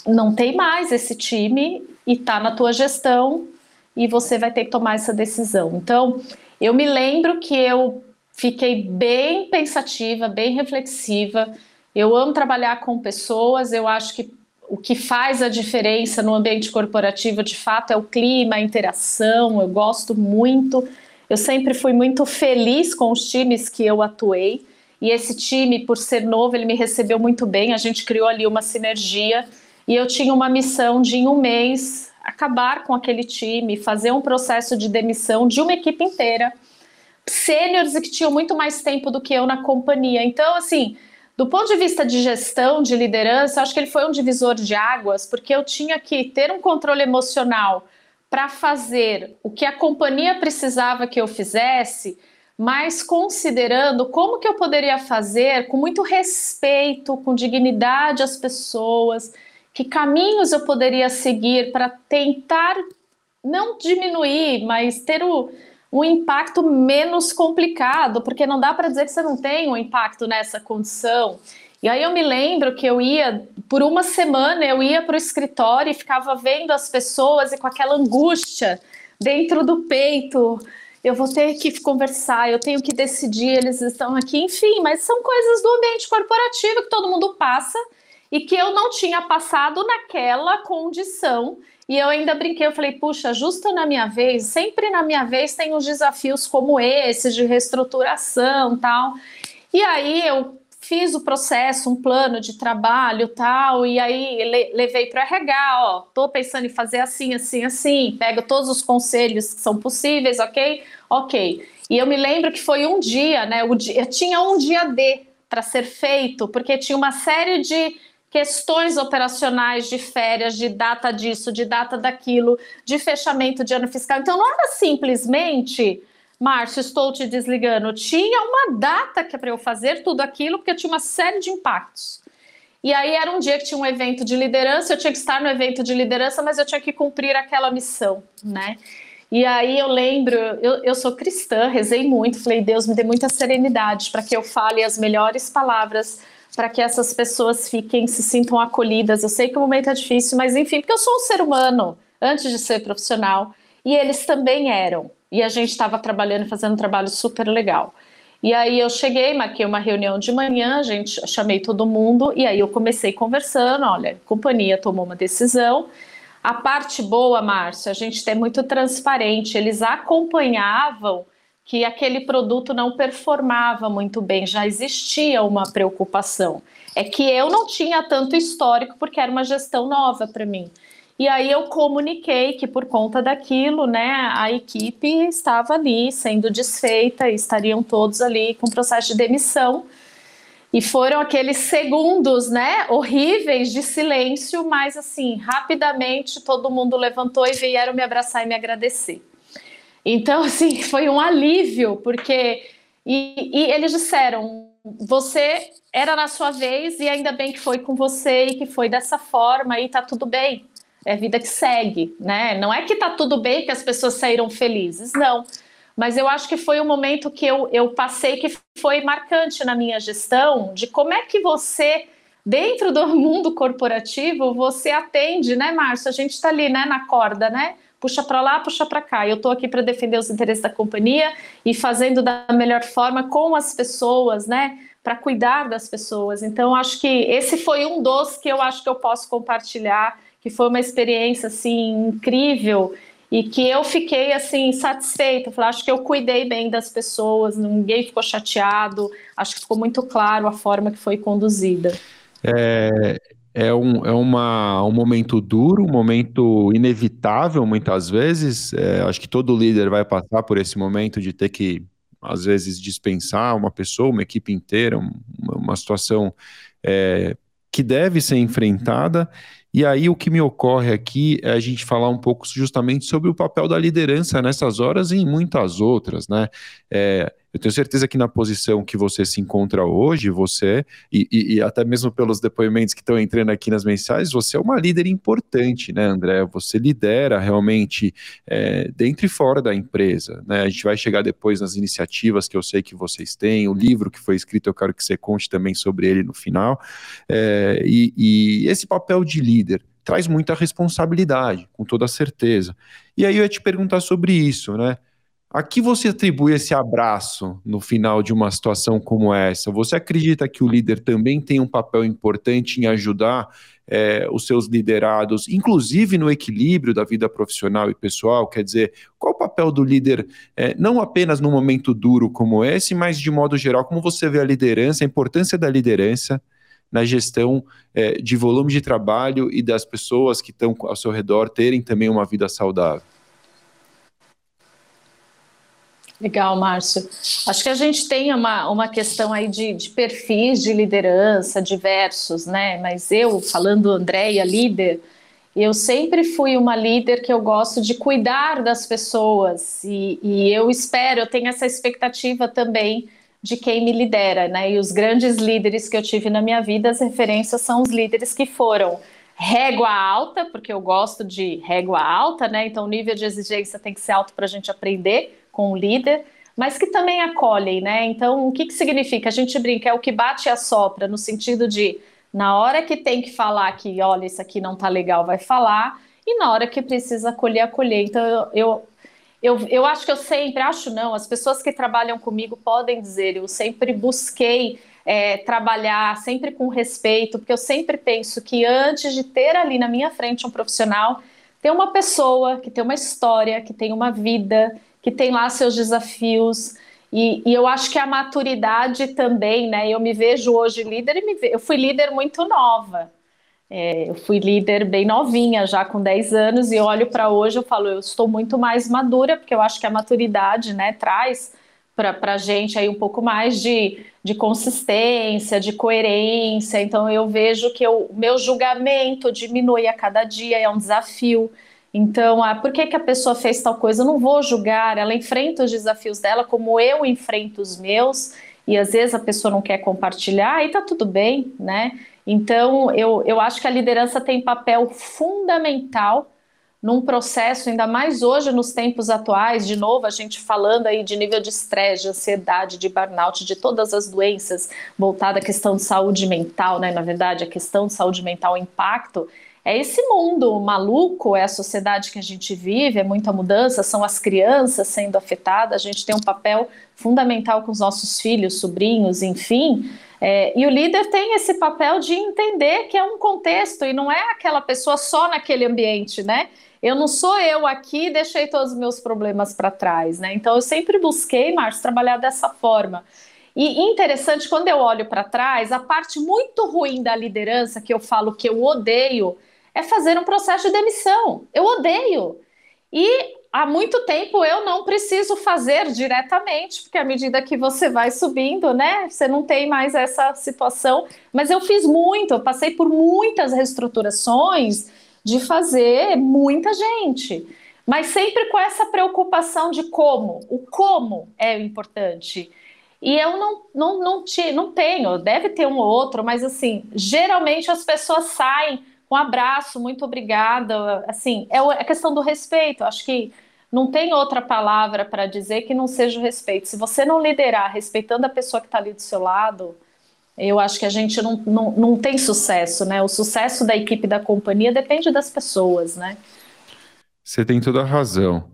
não tem mais esse time e está na tua gestão e você vai ter que tomar essa decisão. Então, eu me lembro que eu fiquei bem pensativa, bem reflexiva. Eu amo trabalhar com pessoas, eu acho que o que faz a diferença no ambiente corporativo, de fato, é o clima, a interação. Eu gosto muito eu sempre fui muito feliz com os times que eu atuei. E esse time, por ser novo, ele me recebeu muito bem. A gente criou ali uma sinergia. e eu tinha uma missão de, em um mês, acabar com aquele time, fazer um processo de demissão de uma equipe inteira, sêniores que tinham muito mais tempo do que eu na companhia. Então, assim, do ponto de vista de gestão, de liderança, acho que ele foi um divisor de águas, porque eu tinha que ter um controle emocional para fazer o que a companhia precisava que eu fizesse, mas considerando como que eu poderia fazer com muito respeito, com dignidade às pessoas, que caminhos eu poderia seguir para tentar não diminuir, mas ter o, um impacto menos complicado, porque não dá para dizer que você não tem um impacto nessa condição. E aí eu me lembro que eu ia, por uma semana, eu ia para o escritório e ficava vendo as pessoas e com aquela angústia dentro do peito. Eu vou ter que conversar, eu tenho que decidir, eles estão aqui, enfim, mas são coisas do ambiente corporativo que todo mundo passa e que eu não tinha passado naquela condição. E eu ainda brinquei, eu falei, puxa, justo na minha vez, sempre na minha vez tem uns desafios como esse de reestruturação tal. E aí eu fiz o processo, um plano de trabalho tal, e aí levei para RH, ó, tô pensando em fazer assim, assim, assim, pego todos os conselhos que são possíveis, ok? Ok. E eu me lembro que foi um dia, né? O dia, tinha um dia D para ser feito, porque tinha uma série de questões operacionais de férias, de data disso, de data daquilo, de fechamento de ano fiscal. Então não era simplesmente Márcio, estou te desligando. Tinha uma data que é para eu fazer tudo aquilo, porque tinha uma série de impactos. E aí era um dia que tinha um evento de liderança, eu tinha que estar no evento de liderança, mas eu tinha que cumprir aquela missão, né? E aí eu lembro, eu, eu sou cristã, rezei muito, falei, Deus me dê muita serenidade para que eu fale as melhores palavras para que essas pessoas fiquem, se sintam acolhidas. Eu sei que o momento é difícil, mas enfim, porque eu sou um ser humano antes de ser profissional e eles também eram e a gente estava trabalhando, fazendo um trabalho super legal. E aí eu cheguei, marquei uma reunião de manhã, a gente chamei todo mundo e aí eu comecei conversando, olha, a companhia tomou uma decisão. A parte boa, Márcio, a gente é muito transparente, eles acompanhavam que aquele produto não performava muito bem, já existia uma preocupação. É que eu não tinha tanto histórico porque era uma gestão nova para mim. E aí eu comuniquei que por conta daquilo, né, a equipe estava ali sendo desfeita, estariam todos ali com processo de demissão. E foram aqueles segundos, né, horríveis de silêncio, mas assim, rapidamente todo mundo levantou e vieram me abraçar e me agradecer. Então, (laughs) assim, foi um alívio, porque e, e eles disseram: você era na sua vez e ainda bem que foi com você e que foi dessa forma e tá tudo bem é vida que segue, né? Não é que tá tudo bem que as pessoas saíram felizes, não. Mas eu acho que foi um momento que eu, eu passei que foi marcante na minha gestão de como é que você, dentro do (laughs) mundo corporativo, você atende, né, Márcio? A gente está ali, né, na corda, né? Puxa para lá, puxa para cá. Eu estou aqui para defender os interesses da companhia e fazendo da melhor forma com as pessoas, né? Para cuidar das pessoas. Então, acho que esse foi um dos que eu acho que eu posso compartilhar que foi uma experiência assim incrível e que eu fiquei assim satisfeita. Falei, acho que eu cuidei bem das pessoas, ninguém ficou chateado. Acho que ficou muito claro a forma que foi conduzida. É, é, um, é uma, um momento duro, um momento inevitável muitas vezes. É, acho que todo líder vai passar por esse momento de ter que às vezes dispensar uma pessoa, uma equipe inteira, uma, uma situação é, que deve ser enfrentada e aí o que me ocorre aqui é a gente falar um pouco justamente sobre o papel da liderança nessas horas e em muitas outras, né? É, eu tenho certeza que na posição que você se encontra hoje, você, e, e, e até mesmo pelos depoimentos que estão entrando aqui nas mensagens, você é uma líder importante, né, André? Você lidera realmente é, dentro e fora da empresa, né? A gente vai chegar depois nas iniciativas que eu sei que vocês têm, o livro que foi escrito, eu quero que você conte também sobre ele no final. É, e, e esse papel de líder traz muita responsabilidade, com toda certeza. E aí eu ia te perguntar sobre isso, né? A que você atribui esse abraço no final de uma situação como essa? Você acredita que o líder também tem um papel importante em ajudar é, os seus liderados, inclusive no equilíbrio da vida profissional e pessoal? Quer dizer, qual o papel do líder, é, não apenas num momento duro como esse, mas de modo geral, como você vê a liderança, a importância da liderança na gestão é, de volume de trabalho e das pessoas que estão ao seu redor terem também uma vida saudável? Legal, Márcio. Acho que a gente tem uma, uma questão aí de, de perfis de liderança diversos, né? Mas eu, falando Andréia, líder, eu sempre fui uma líder que eu gosto de cuidar das pessoas e, e eu espero, eu tenho essa expectativa também de quem me lidera, né? E os grandes líderes que eu tive na minha vida, as referências são os líderes que foram régua alta, porque eu gosto de régua alta, né? Então o nível de exigência tem que ser alto para a gente aprender com o líder, mas que também acolhem, né? Então o que, que significa? A gente brinca, é o que bate e assopra, no sentido de na hora que tem que falar que, olha, isso aqui não tá legal, vai falar, e na hora que precisa acolher, acolher. Então eu, eu eu, acho que eu sempre, acho não, as pessoas que trabalham comigo podem dizer, eu sempre busquei é, trabalhar sempre com respeito, porque eu sempre penso que antes de ter ali na minha frente um profissional, tem uma pessoa que tem uma história, que tem uma vida, que tem lá seus desafios. E, e eu acho que a maturidade também, né? Eu me vejo hoje líder e ve... eu fui líder muito nova. É, eu fui líder bem novinha, já com 10 anos, e olho para hoje eu falo, eu estou muito mais madura, porque eu acho que a maturidade né, traz para a gente aí um pouco mais de, de consistência, de coerência. Então eu vejo que o meu julgamento diminui a cada dia, é um desafio. Então, ah, por que, que a pessoa fez tal coisa? Eu não vou julgar, ela enfrenta os desafios dela como eu enfrento os meus, e às vezes a pessoa não quer compartilhar, e tá tudo bem, né? Então, eu, eu acho que a liderança tem papel fundamental num processo, ainda mais hoje nos tempos atuais, de novo, a gente falando aí de nível de estresse, de ansiedade, de burnout, de todas as doenças voltada à questão de saúde mental, né? Na verdade, a questão de saúde mental, o impacto, é esse mundo maluco, é a sociedade que a gente vive, é muita mudança, são as crianças sendo afetadas, a gente tem um papel fundamental com os nossos filhos, sobrinhos, enfim, é, e o líder tem esse papel de entender que é um contexto e não é aquela pessoa só naquele ambiente, né? Eu não sou eu aqui, deixei todos os meus problemas para trás, né? Então eu sempre busquei, Márcio, trabalhar dessa forma. E interessante, quando eu olho para trás, a parte muito ruim da liderança, que eu falo que eu odeio, é fazer um processo de demissão. Eu odeio. E há muito tempo eu não preciso fazer diretamente, porque à medida que você vai subindo, né, você não tem mais essa situação. Mas eu fiz muito, eu passei por muitas reestruturações de fazer muita gente, mas sempre com essa preocupação de como, o como é importante. E eu não, não, não, te, não tenho, deve ter um ou outro, mas assim, geralmente as pessoas saem um abraço, muito obrigada. Assim, é a questão do respeito. Acho que não tem outra palavra para dizer que não seja o respeito. Se você não liderar respeitando a pessoa que está ali do seu lado, eu acho que a gente não, não, não tem sucesso, né? O sucesso da equipe da companhia depende das pessoas, né? Você tem toda a razão.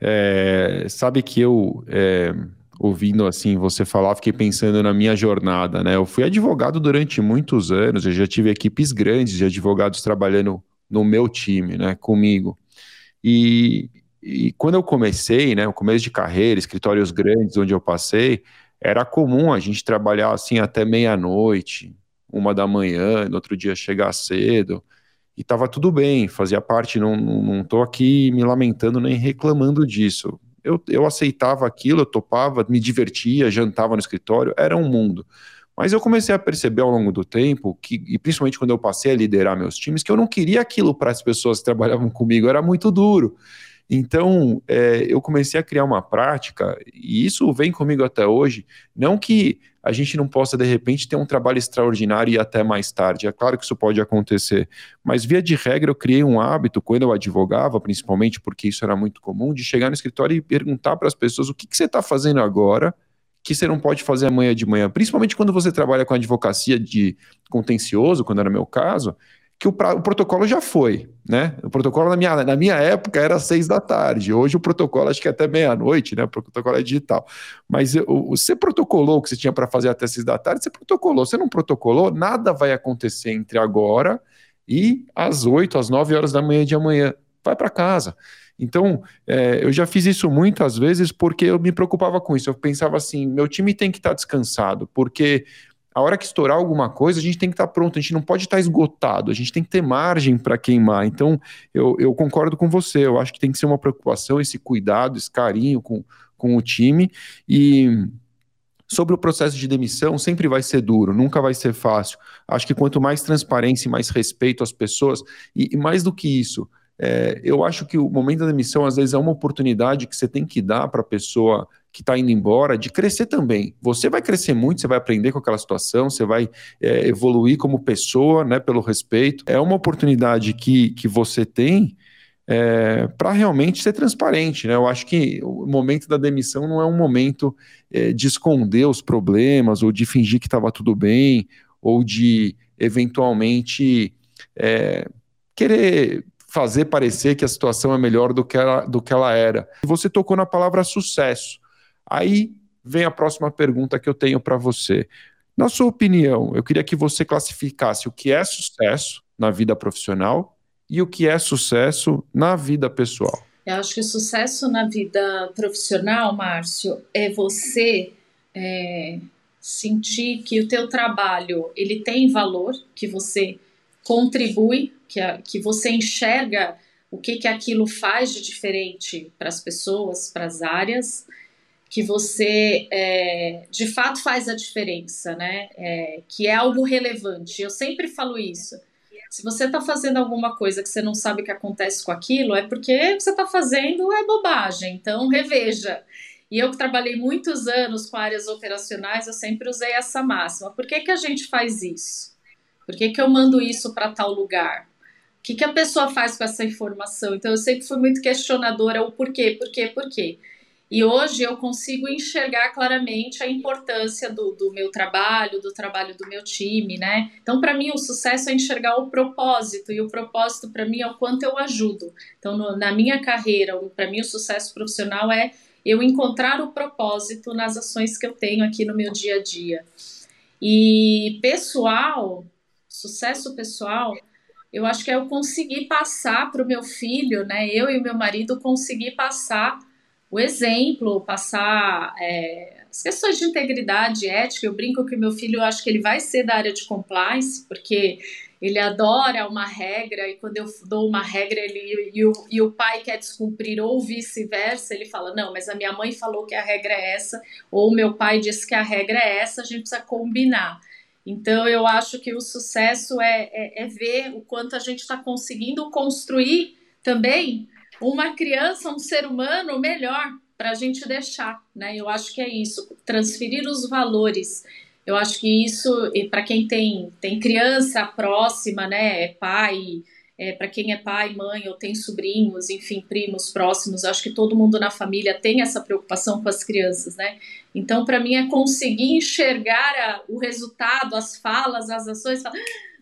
É, sabe que eu. É ouvindo assim você falar, fiquei pensando na minha jornada, né? Eu fui advogado durante muitos anos, eu já tive equipes grandes de advogados trabalhando no meu time, né, comigo. E, e quando eu comecei, né, o começo de carreira, escritórios grandes onde eu passei, era comum a gente trabalhar assim até meia-noite, uma da manhã, no outro dia chegar cedo, e estava tudo bem, fazia parte, não, não, não tô aqui me lamentando nem reclamando disso eu, eu aceitava aquilo, eu topava, me divertia, jantava no escritório, era um mundo. Mas eu comecei a perceber ao longo do tempo, que, e principalmente quando eu passei a liderar meus times, que eu não queria aquilo para as pessoas que trabalhavam comigo, era muito duro. Então, é, eu comecei a criar uma prática, e isso vem comigo até hoje. Não que a gente não possa, de repente, ter um trabalho extraordinário e até mais tarde. É claro que isso pode acontecer. Mas, via de regra, eu criei um hábito, quando eu advogava, principalmente porque isso era muito comum, de chegar no escritório e perguntar para as pessoas o que, que você está fazendo agora que você não pode fazer amanhã de manhã. Principalmente quando você trabalha com advocacia de contencioso, quando era meu caso, que o, pra, o, protocolo já foi, né? O protocolo na minha, na minha época era seis da tarde. Hoje o protocolo acho que é até meia-noite, né? O protocolo é digital. Mas o, você protocolou o que você tinha para fazer até seis da tarde, você protocolou. Você não protocolou, nada vai acontecer entre agora e as oito, às nove horas da manhã de amanhã. Vai para casa. Então, é, eu já fiz isso muitas vezes porque eu me preocupava com isso. Eu pensava assim: meu time tem que estar tá descansado, porque a hora que estourar alguma coisa, a gente tem que estar tá pronto, a gente não pode estar tá esgotado, a gente tem que ter margem para queimar. Então, eu, eu, concordo com você, eu acho que tem que ser uma preocupação, esse cuidado, esse carinho com, com o time. E sobre o processo de demissão, sempre vai ser duro, nunca vai ser fácil. Acho que quanto mais transparência e mais respeito às pessoas, e, e mais do que isso, é, eu acho que o momento da demissão, às vezes, é uma oportunidade que você tem que dar para a pessoa que está indo embora, de crescer também. Você vai crescer muito, você vai aprender com aquela situação, você vai é, evoluir como pessoa, né, pelo respeito. É uma oportunidade que, que você tem é, para realmente ser transparente. Né? Eu acho que o momento da demissão não é um momento é, de esconder os problemas, ou de fingir que estava tudo bem, ou de eventualmente é, querer fazer parecer que a situação é melhor do que ela, do que ela era. Você tocou na palavra sucesso. Aí vem a próxima pergunta que eu tenho para você. Na sua opinião, eu queria que você classificasse o que é sucesso na vida profissional e o que é sucesso na vida pessoal. Eu acho que sucesso na vida profissional, Márcio, é você é, sentir que o teu trabalho ele tem valor, que você contribui, que, a, que você enxerga o que, que aquilo faz de diferente para as pessoas, para as áreas, que você é, de fato faz a diferença, né? É, que é algo relevante. Eu sempre falo isso. Se você está fazendo alguma coisa que você não sabe o que acontece com aquilo, é porque você está fazendo é bobagem. Então, reveja. E eu que trabalhei muitos anos com áreas operacionais, eu sempre usei essa máxima. Por que, que a gente faz isso? Por que, que eu mando isso para tal lugar? O que, que a pessoa faz com essa informação? Então, eu sempre fui muito questionadora, o porquê, porquê, porquê. E hoje eu consigo enxergar claramente a importância do, do meu trabalho, do trabalho do meu time, né? Então, para mim, o sucesso é enxergar o propósito, e o propósito para mim é o quanto eu ajudo. Então, no, na minha carreira, para mim, o sucesso profissional é eu encontrar o propósito nas ações que eu tenho aqui no meu dia a dia. E pessoal, sucesso pessoal, eu acho que é eu conseguir passar para o meu filho, né? Eu e o meu marido conseguir passar o exemplo, passar é, as questões de integridade ética. Eu brinco que meu filho, eu acho que ele vai ser da área de compliance, porque ele adora uma regra e quando eu dou uma regra ele e o, e o pai quer descumprir ou vice-versa, ele fala: Não, mas a minha mãe falou que a regra é essa, ou meu pai disse que a regra é essa, a gente precisa combinar. Então, eu acho que o sucesso é, é, é ver o quanto a gente está conseguindo construir também uma criança, um ser humano melhor para a gente deixar, né? Eu acho que é isso, transferir os valores. Eu acho que isso, para quem tem, tem criança próxima, né, é pai, é, para quem é pai, mãe ou tem sobrinhos, enfim, primos próximos, acho que todo mundo na família tem essa preocupação com as crianças, né? Então, para mim, é conseguir enxergar a, o resultado, as falas, as ações, falar,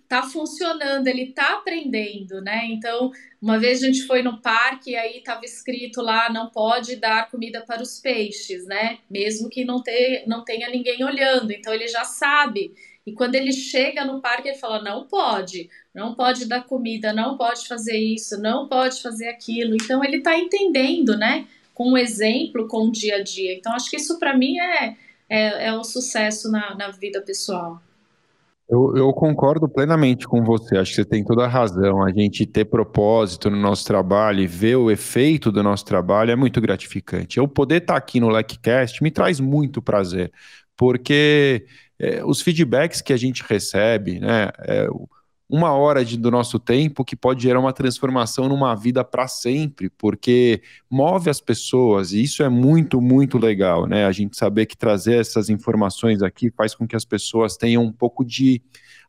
tá funcionando, ele tá aprendendo, né? Então, uma vez a gente foi no parque e aí tava escrito lá não pode dar comida para os peixes, né? Mesmo que não, ter, não tenha ninguém olhando. Então ele já sabe. E quando ele chega no parque, ele fala: não pode, não pode dar comida, não pode fazer isso, não pode fazer aquilo. Então ele tá entendendo, né? Com o exemplo, com o dia a dia. Então acho que isso para mim é, é, é um sucesso na, na vida pessoal. Eu, eu, concordo plenamente com você, acho que você tem toda a razão. A gente ter propósito no nosso trabalho e ver o efeito do nosso trabalho é muito gratificante. Eu poder estar aqui no LecCast me traz muito prazer, porque é, os feedbacks que a gente recebe, né, é, uma hora de, do nosso tempo que pode gerar uma transformação numa vida para sempre, porque move as pessoas, e isso é muito, muito legal, né? A gente saber que trazer essas informações aqui faz com que as pessoas tenham um pouco de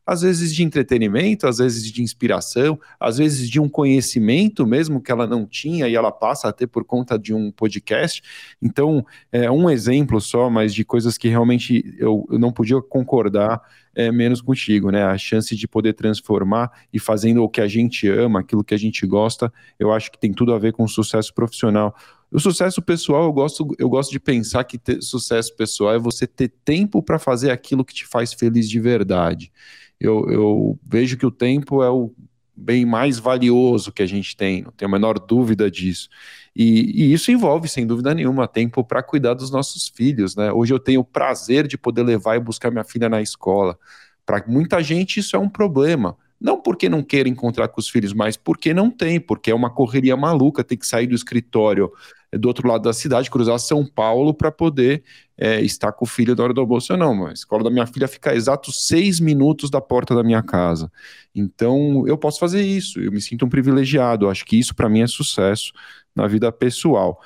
às vezes de entretenimento, às vezes de inspiração, às vezes de um conhecimento mesmo que ela não tinha e ela passa a ter por conta de um podcast. Então, é um exemplo só, mas de coisas que realmente eu, eu não podia concordar é, menos contigo, né? A chance de poder transformar e fazendo o que a gente ama, aquilo que a gente gosta, eu acho que tem tudo a ver com sucesso profissional. O sucesso pessoal, eu gosto, eu gosto de pensar que sucesso pessoal é você ter tempo para fazer aquilo que te faz feliz de verdade. Eu, eu vejo que o tempo é o bem mais valioso que a gente tem, não tenho a menor dúvida disso. E, e isso envolve, sem dúvida nenhuma, tempo para cuidar dos nossos filhos, né? Hoje eu tenho o prazer de poder levar e buscar minha filha na escola. Para muita gente isso é um problema. Não porque não queira encontrar com os filhos, mas porque não tem, porque é uma correria maluca, tem que sair do escritório do outro lado da cidade, cruzar São Paulo para poder é, estar com o filho na hora do almoço. Não, mas a escola da minha filha fica a exatos seis minutos da porta da minha casa. Então eu posso fazer isso, eu me sinto um privilegiado, acho que isso para mim é sucesso na vida pessoal.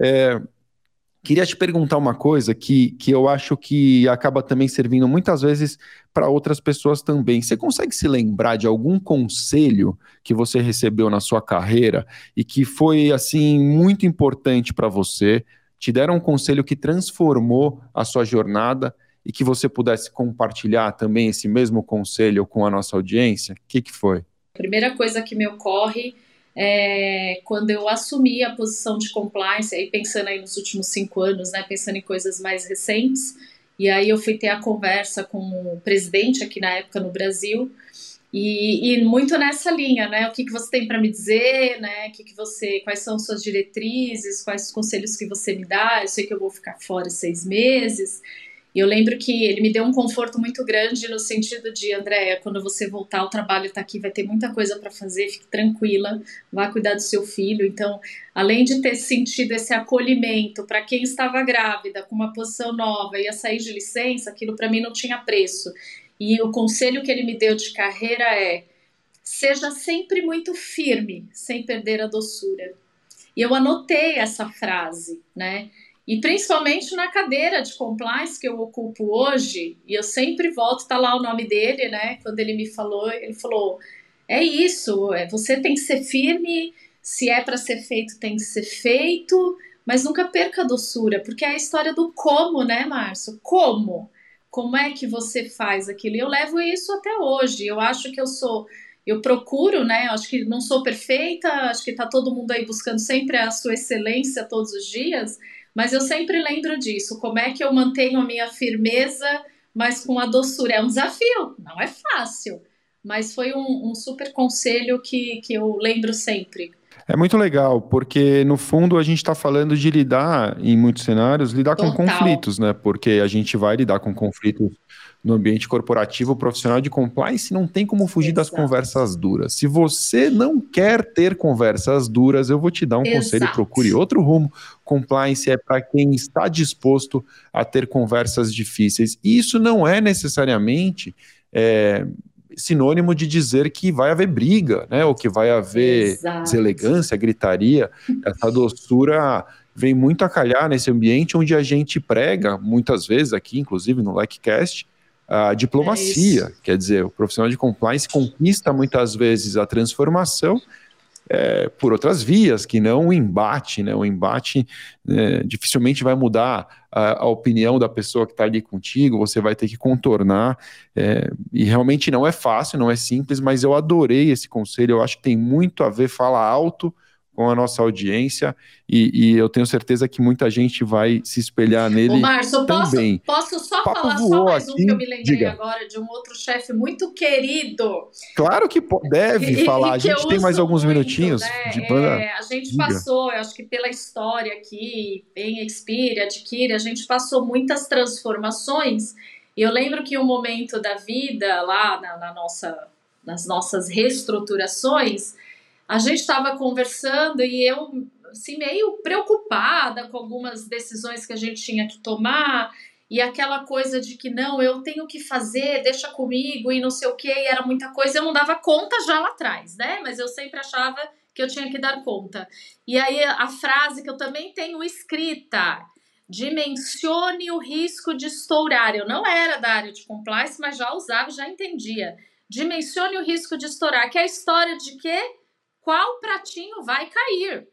É, queria te perguntar uma coisa que, que eu acho que acaba também servindo muitas vezes para outras pessoas também. Você consegue se lembrar de algum conselho que você recebeu na sua carreira e que foi assim muito importante para você? Te deram um conselho que transformou a sua jornada e que você pudesse compartilhar também esse mesmo conselho com a nossa audiência? O que, que foi? A primeira coisa que me ocorre é, quando eu assumi a posição de compliance, aí pensando aí nos últimos cinco anos, né, pensando em coisas mais recentes, e aí eu fui ter a conversa com o presidente aqui na época no Brasil, e, e muito nessa linha, né, o que, que você tem para me dizer, né, que, que você, quais são suas diretrizes, quais os conselhos que você me dá, eu sei que eu vou ficar fora seis meses, e eu lembro que ele me deu um conforto muito grande no sentido de, Andréia, quando você voltar ao trabalho está aqui, vai ter muita coisa para fazer, fique tranquila, vá cuidar do seu filho. Então, além de ter sentido esse acolhimento para quem estava grávida, com uma posição nova, ia sair de licença, aquilo para mim não tinha preço. E o conselho que ele me deu de carreira é: seja sempre muito firme, sem perder a doçura. E eu anotei essa frase, né? E principalmente na cadeira de compliance que eu ocupo hoje, e eu sempre volto, tá lá o nome dele, né? Quando ele me falou, ele falou: é isso, é, você tem que ser firme, se é para ser feito, tem que ser feito, mas nunca perca a doçura, porque é a história do como, né, Márcio? Como? Como é que você faz aquilo? E eu levo isso até hoje. Eu acho que eu sou eu procuro, né? Acho que não sou perfeita, acho que tá todo mundo aí buscando sempre a sua excelência todos os dias, mas eu sempre lembro disso. Como é que eu mantenho a minha firmeza, mas com a doçura? É um desafio, não é fácil. Mas foi um, um super conselho que, que eu lembro sempre. É muito legal, porque no fundo a gente está falando de lidar, em muitos cenários, lidar Total. com conflitos, né? Porque a gente vai lidar com conflitos no ambiente corporativo profissional de compliance, não tem como fugir Exato. das conversas duras. Se você não quer ter conversas duras, eu vou te dar um Exato. conselho: procure outro rumo. Compliance é para quem está disposto a ter conversas difíceis. E isso não é necessariamente. É, sinônimo de dizer que vai haver briga, né? Ou que vai haver Exato. deselegância, gritaria. Essa doçura vem muito a calhar nesse ambiente onde a gente prega, muitas vezes aqui, inclusive no LikeCast, a diplomacia. É quer dizer, o profissional de compliance conquista muitas vezes a transformação é, por outras vias, que não o embate, né? O embate é, dificilmente vai mudar a, a, opinião da pessoa que está ali contigo, você vai ter que contornar, é, e realmente não é fácil, não é simples, mas eu adorei esse conselho, eu acho que tem muito a ver, fala alto, com a nossa audiência e, e, eu tenho certeza que muita gente vai se espelhar nele Ô, Márcio, também. Posso, posso só falar só mais aqui, um que eu me lembrei diga. agora de um outro chefe muito querido. Claro que deve falar. a gente tem mais alguns muito, minutinhos né? de banda. É, a gente diga. passou, eu acho que pela história aqui, em Expire, Adquire, a gente passou muitas transformações. E eu lembro que um momento da vida lá na, na nossa, nas nossas reestruturações a gente estava conversando e eu, assim, meio preocupada com algumas decisões que a gente tinha que tomar e aquela coisa de que não, eu tenho que fazer, deixa comigo e não sei o que, era muita coisa, eu não dava conta já lá atrás, né? Mas eu sempre achava que eu tinha que dar conta. E aí a frase que eu também tenho escrita, dimensione o risco de estourar. Eu não era da área de compliance, mas já usava, já entendia. Dimensione o risco de estourar, que é a história de que qual pratinho vai cair.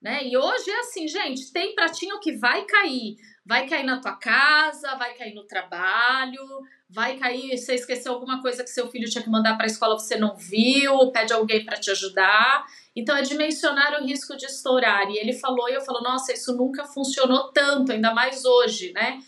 Né? E hoje é assim, gente, tem pratinho que vai cair. Vai cair na tua casa, vai cair no trabalho, vai cair, você esqueceu alguma coisa que seu filho tinha que mandar para a escola, você não viu, pede alguém para te ajudar. Então é dimensionar o risco de estourar. E ele falou, e eu falo, nossa, isso nunca funcionou tanto, ainda mais hoje, né?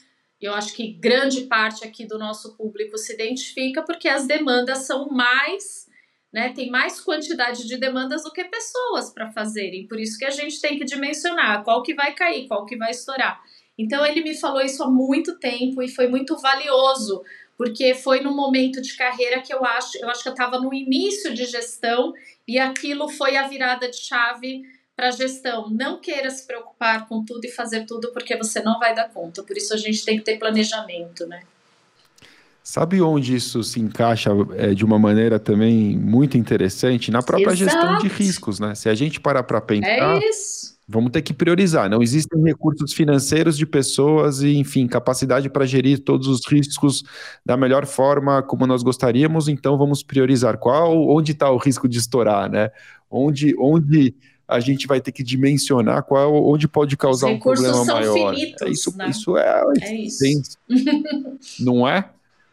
Eu acho que grande parte aqui do nosso público se identifica porque as demandas são mais né? Tem mais quantidade de demandas do que pessoas para fazerem. Por isso que a gente tem que dimensionar qual que vai cair, qual que vai estourar. Então ele me falou isso há muito tempo e foi muito valioso, porque foi num momento de carreira que eu acho, eu acho que eu estava no início de gestão e aquilo foi a virada de chave para a gestão. Não queira se preocupar com tudo e fazer tudo porque você não vai dar conta. Por isso a gente tem que ter planejamento, né? Sabe onde isso se encaixa é, de uma maneira também muito interessante? Na própria Exato. gestão de riscos, né? Se a gente parar para pensar, é vamos ter que priorizar. Não existem recursos financeiros de pessoas e, enfim, capacidade para gerir todos os riscos da melhor forma como nós gostaríamos, então vamos priorizar qual, onde está o risco de estourar, né? Onde, onde a gente vai ter que dimensionar qual, onde pode causar um problema maior. Finitos, é isso, né? isso é, é isso. (laughs) não é?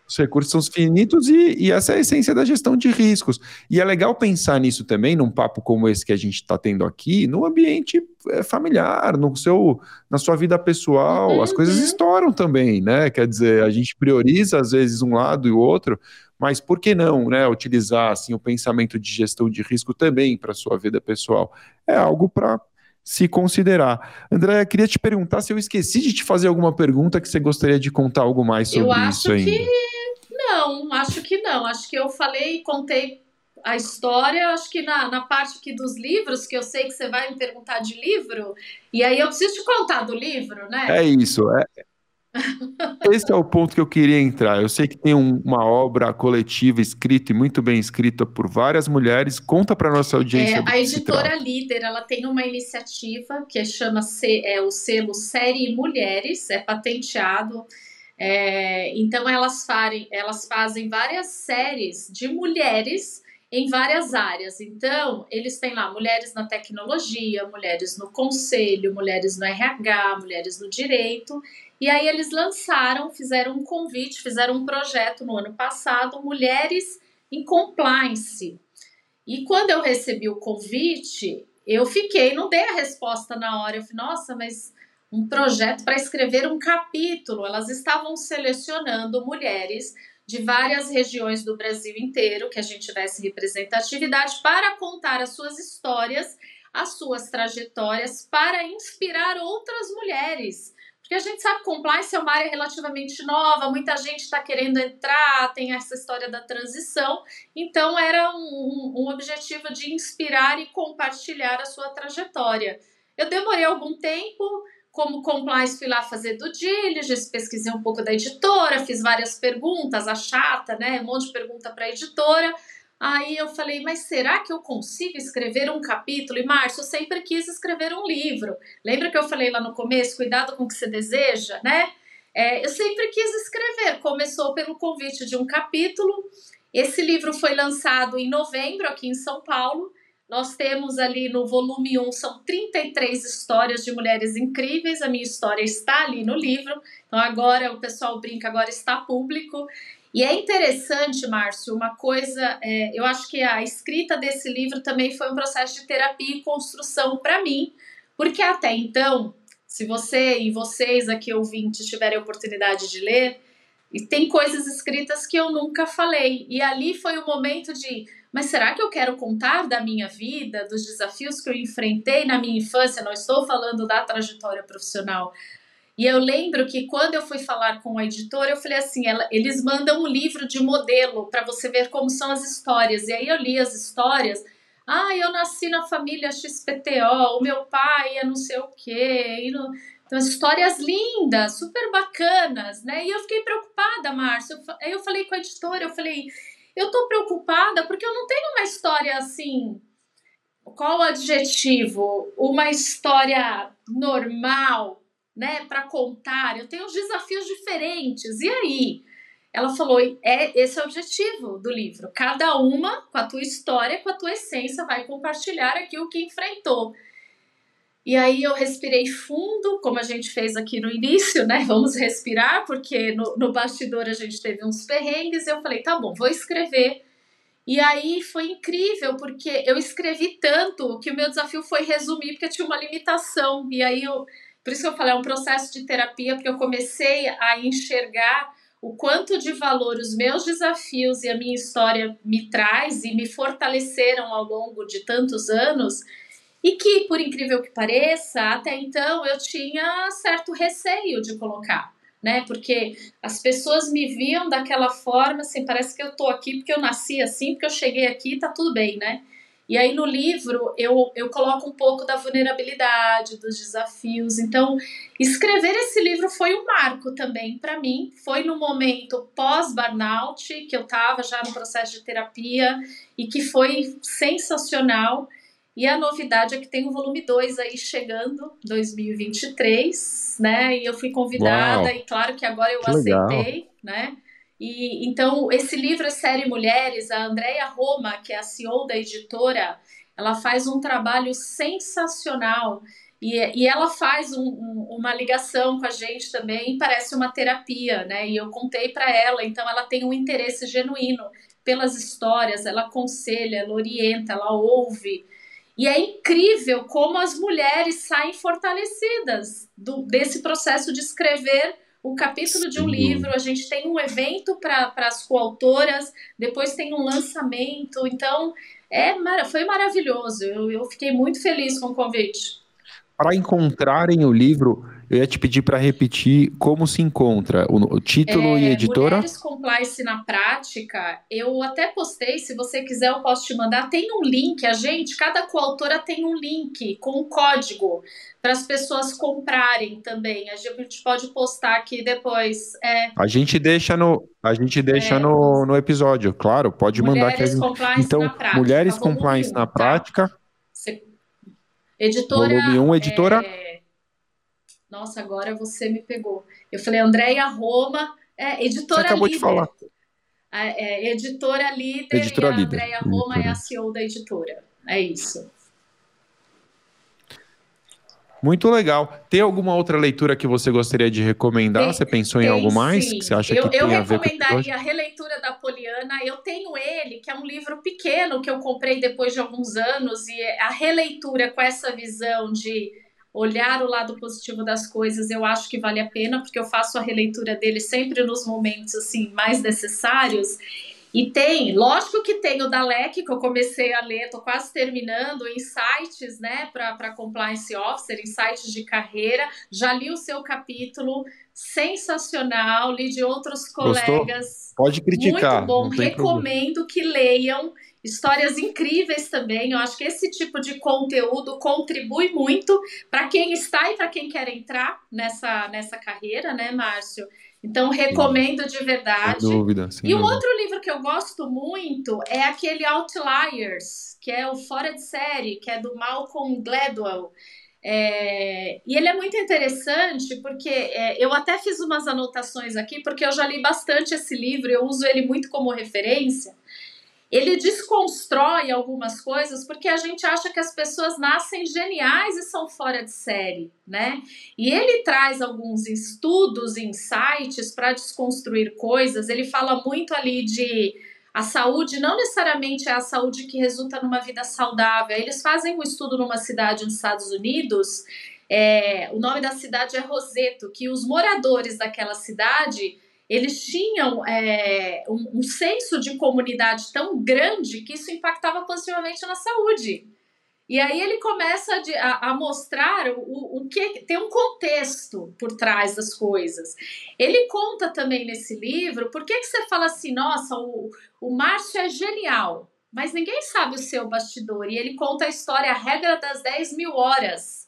Os recursos são finitos e, e, essa é a essência da gestão de riscos. E é legal pensar nisso também, num papo como esse que a gente está tendo aqui, no ambiente é, familiar, no seu, na sua vida pessoal. Uhum. As coisas estouram também, né? Quer dizer, a gente prioriza às vezes um lado e o outro, mas por que não, né? Utilizar assim o pensamento de gestão de risco também para a sua vida pessoal? É algo para se considerar. André, queria te perguntar se eu esqueci de te fazer alguma pergunta que você gostaria de contar algo mais sobre isso ainda. Eu acho que não, acho que não. Acho que eu falei, contei a história, acho que na, na parte aqui dos livros, que eu sei que você vai me perguntar de livro, e aí eu preciso te contar do livro, né? É isso, é, (laughs) esse é o ponto que eu queria entrar. Eu sei que tem um, uma obra coletiva escrita e muito bem escrita por várias mulheres. Conta para nossa audiência. É, a editora Líder, ela tem uma iniciativa que chama é, o selo Série Mulheres, é patenteado. É, então elas, farem, elas fazem várias séries de mulheres em várias áreas. Então, eles têm lá mulheres na tecnologia, mulheres no conselho, mulheres no RH, mulheres no direito. E aí eles lançaram, fizeram um convite, fizeram um projeto no ano passado, Mulheres em Compliance. E quando eu recebi o convite, eu fiquei, não dei a resposta na hora. Eu falei, nossa, mas um projeto para escrever um capítulo. Elas estavam selecionando mulheres de várias regiões do Brasil inteiro, que a gente tivesse representatividade, para contar as suas histórias, as suas trajetórias, para inspirar outras mulheres porque a gente sabe que compliance é uma área relativamente nova, muita gente está querendo entrar, tem essa história da transição, então era um, um, objetivo de inspirar e compartilhar a sua trajetória. Eu demorei algum tempo, como compliance, fui lá fazer do diligence, pesquisei um pouco da editora, fiz várias perguntas, a chata, né? Um monte de pergunta para a editora. Aí eu falei, mas será que eu consigo escrever um capítulo? E Márcio, eu sempre quis escrever um livro. Lembra que eu falei lá no começo, cuidado com o que você deseja, né? É, eu sempre quis escrever. Começou pelo convite de um capítulo. Esse livro foi lançado em novembro aqui em São Paulo. Nós temos ali no volume 1, são 33 histórias de mulheres incríveis. A minha história está ali no livro. Então agora o pessoal brinca, agora está público. E é interessante, Márcio, uma coisa, é, eu acho que a escrita desse livro também foi um processo de terapia e construção para mim, porque até então, se você e vocês aqui ouvintes tiverem a oportunidade de ler, e tem coisas escritas que eu nunca falei. E ali foi o momento de, mas será que eu quero contar da minha vida, dos desafios que eu enfrentei na minha infância? Não estou falando da trajetória profissional, e eu lembro que quando eu fui falar com a editora, eu falei assim: ela, eles mandam um livro de modelo para você ver como são as histórias. E aí eu li as histórias. Ah, eu nasci na família XPTO, o meu pai é não sei o quê. No... Então, histórias lindas, super bacanas, né? E eu fiquei preocupada, Márcia. Aí eu falei com a editora, eu falei, eu tô preocupada porque eu não tenho uma história assim. Qual o adjetivo? Uma história normal, né, para contar, eu tenho desafios diferentes. E aí? Ela falou: é esse é o objetivo do livro. Cada uma, com a tua história, com a tua essência, vai compartilhar aqui o que enfrentou. E aí eu respirei fundo, como a gente fez aqui no início, né? (laughs) Vamos respirar, porque no, no bastidor a gente teve uns perrengues. E eu falei: tá bom, vou escrever. E aí foi incrível, porque eu escrevi tanto que o meu desafio foi resumir, porque tinha uma limitação. E aí eu por isso que eu falei, é um processo de terapia, porque eu comecei a enxergar o quanto de valor os meus desafios e a minha história me traz e me fortaleceram ao longo de tantos anos e que, por incrível que pareça, até então eu tinha certo receio de colocar, né? Porque as pessoas me viam daquela forma, assim, parece que eu tô aqui porque eu nasci assim, porque eu cheguei aqui, tá tudo bem, né? E aí no livro eu, eu coloco um pouco da vulnerabilidade, dos desafios. Então, escrever esse livro foi um marco também para mim. Foi no momento pós-burnout, que eu estava já no processo de terapia e que foi sensacional. E a novidade é que tem o volume 2 aí chegando, 2023, né? E eu fui convidada, Uau. e claro que agora eu que aceitei, legal. né? E então esse livro é série Mulheres, a Andrea Roma, que é a CEO da editora, ela faz um trabalho sensacional e, e ela faz um, um, uma ligação com a gente também, parece uma terapia, né? E eu contei para ela, então ela tem um interesse genuíno pelas histórias, ela aconselha, ela orienta, ela ouve. E é incrível como as mulheres saem fortalecidas do, desse processo de escrever o capítulo de um livro, a gente tem um evento para as coautoras, depois tem um lançamento, então é foi maravilhoso. Eu, eu fiquei muito feliz com o convite. Para encontrarem o livro, eu ia te pedir para repetir como se encontra o, título é, e editora. Mulheres Compliance na Prática, eu até postei, se você quiser eu posso te mandar, tem um link, a gente, cada coautora tem um link com um código para as pessoas comprarem também. A gente pode postar aqui depois. É. A gente deixa no, a gente deixa é. no, no episódio, claro, pode Mulheres mandar aqui. Gente... Então, prática, Mulheres Compliance na tá? Prática. Editora. Volume 1, editora. É... Nossa, agora você me pegou. Eu falei Andréia Roma, é, editora Você acabou líder. de falar. É, editora líder editora e a líder. Andréia Roma editora. é a CEO da editora. É isso. Muito legal. Tem alguma outra leitura que você gostaria de recomendar? Tem, você pensou em algo mais sim. que você acha eu, que eu tem a ver com Eu recomendaria a releitura da Poliana. Eu tenho ele, que é um livro pequeno que eu comprei depois de alguns anos e a releitura com essa visão de olhar o lado positivo das coisas, eu acho que vale a pena, porque eu faço a releitura dele sempre nos momentos assim mais necessários. E tem, lógico que tem o da LEC, que eu comecei a ler, tô quase terminando, insights, né, para compliance officer, insights de carreira. Já li o seu capítulo, sensacional, li de outros colegas. Gostou? Pode criticar. Muito bom, recomendo problema. que leiam histórias incríveis também. Eu acho que esse tipo de conteúdo contribui muito para quem está e para quem quer entrar nessa, nessa carreira, né, Márcio? Então, recomendo de verdade. Sem dúvida. Sem e um outro livro que eu gosto muito é aquele Outliers, que é o Fora de Série, que é do Malcolm Gladwell. É, e ele é muito interessante porque é, eu até fiz umas anotações aqui, porque eu já li bastante esse livro, eu uso ele muito como referência ele desconstrói algumas coisas porque a gente acha que as pessoas nascem geniais e são fora de série, né? E ele traz alguns estudos, insights para desconstruir coisas. Ele fala muito ali de a saúde não necessariamente é a saúde que resulta numa vida saudável. Eles fazem um estudo numa cidade nos Estados Unidos. É, o nome da cidade é Roseto, que os moradores daquela cidade eles tinham é, um, um, senso de comunidade tão grande que isso impactava positivamente na saúde. E aí ele começa a, a mostrar o, o que tem um contexto por trás das coisas. Ele conta também nesse livro por que, que você fala assim, nossa, o, o Márcio é genial, mas ninguém sabe o seu bastidor. E ele conta a história, a regra das 10 mil horas